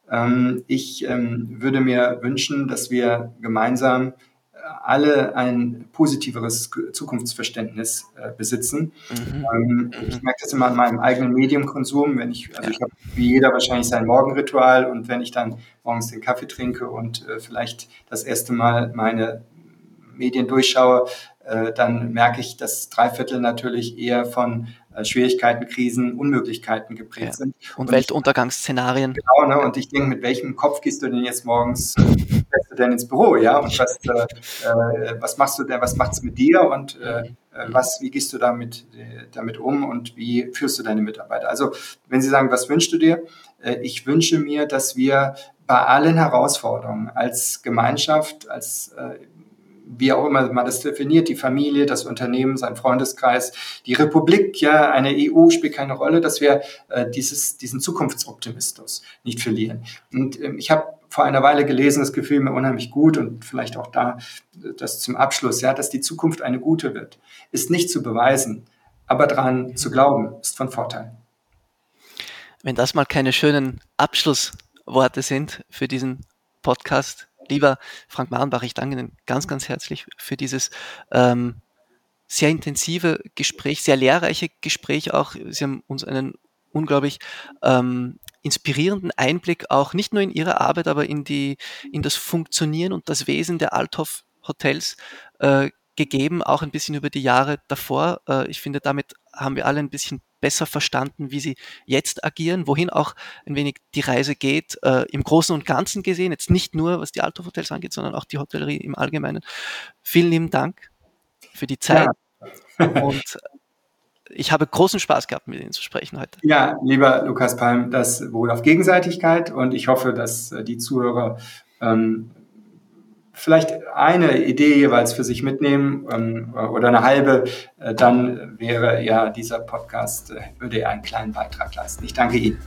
Ähm, ich ähm, würde mir wünschen, dass wir gemeinsam äh, alle ein positiveres Zukunftsverständnis äh, besitzen. Mhm. Ähm, ich mhm. merke das immer an meinem eigenen Mediumkonsum, wenn ich, also ich habe wie jeder wahrscheinlich sein Morgenritual und wenn ich dann morgens den Kaffee trinke und äh, vielleicht das erste Mal meine Medien durchschaue, äh, dann merke ich, dass drei Viertel natürlich eher von äh, Schwierigkeiten, Krisen, Unmöglichkeiten geprägt ja. sind. Und, und Weltuntergangsszenarien. Genau, ne? und ich denke, mit welchem Kopf gehst du denn jetzt morgens du denn ins Büro, ja? Und was, äh, äh, was machst du denn, was macht's mit dir und was, wie gehst du damit, damit um und wie führst du deine Mitarbeiter? Also, wenn Sie sagen, was wünschst du dir? ich wünsche mir, dass wir bei allen Herausforderungen als Gemeinschaft, als wie auch immer man das definiert, die Familie, das Unternehmen, sein Freundeskreis, die Republik, ja, eine EU spielt keine Rolle, dass wir äh, dieses, diesen Zukunftsoptimismus nicht verlieren. Und ähm, ich habe vor einer Weile gelesen, das Gefühl mir unheimlich gut und vielleicht auch da das zum Abschluss, ja, dass die Zukunft eine gute wird, ist nicht zu beweisen, aber daran zu glauben, ist von Vorteil. Wenn das mal keine schönen Abschlussworte sind für diesen Podcast, Lieber Frank Marenbach, ich danke Ihnen ganz, ganz herzlich für dieses ähm, sehr intensive Gespräch, sehr lehrreiche Gespräch auch. Sie haben uns einen unglaublich ähm, inspirierenden Einblick auch nicht nur in Ihre Arbeit, aber in die in das Funktionieren und das Wesen der Althoff Hotels äh, gegeben, auch ein bisschen über die Jahre davor. Äh, ich finde, damit haben wir alle ein bisschen besser verstanden, wie sie jetzt agieren, wohin auch ein wenig die Reise geht, äh, im Großen und Ganzen gesehen, jetzt nicht nur was die Althoff-Hotels angeht, sondern auch die Hotellerie im Allgemeinen. Vielen lieben Dank für die Zeit ja. und ich habe großen Spaß gehabt, mit Ihnen zu sprechen heute. Ja, lieber Lukas Palm, das beruht auf Gegenseitigkeit und ich hoffe, dass äh, die Zuhörer ähm, vielleicht eine Idee jeweils für sich mitnehmen ähm, oder eine halbe, äh, dann wäre ja dieser Podcast, äh, würde er einen kleinen Beitrag leisten. Ich danke Ihnen.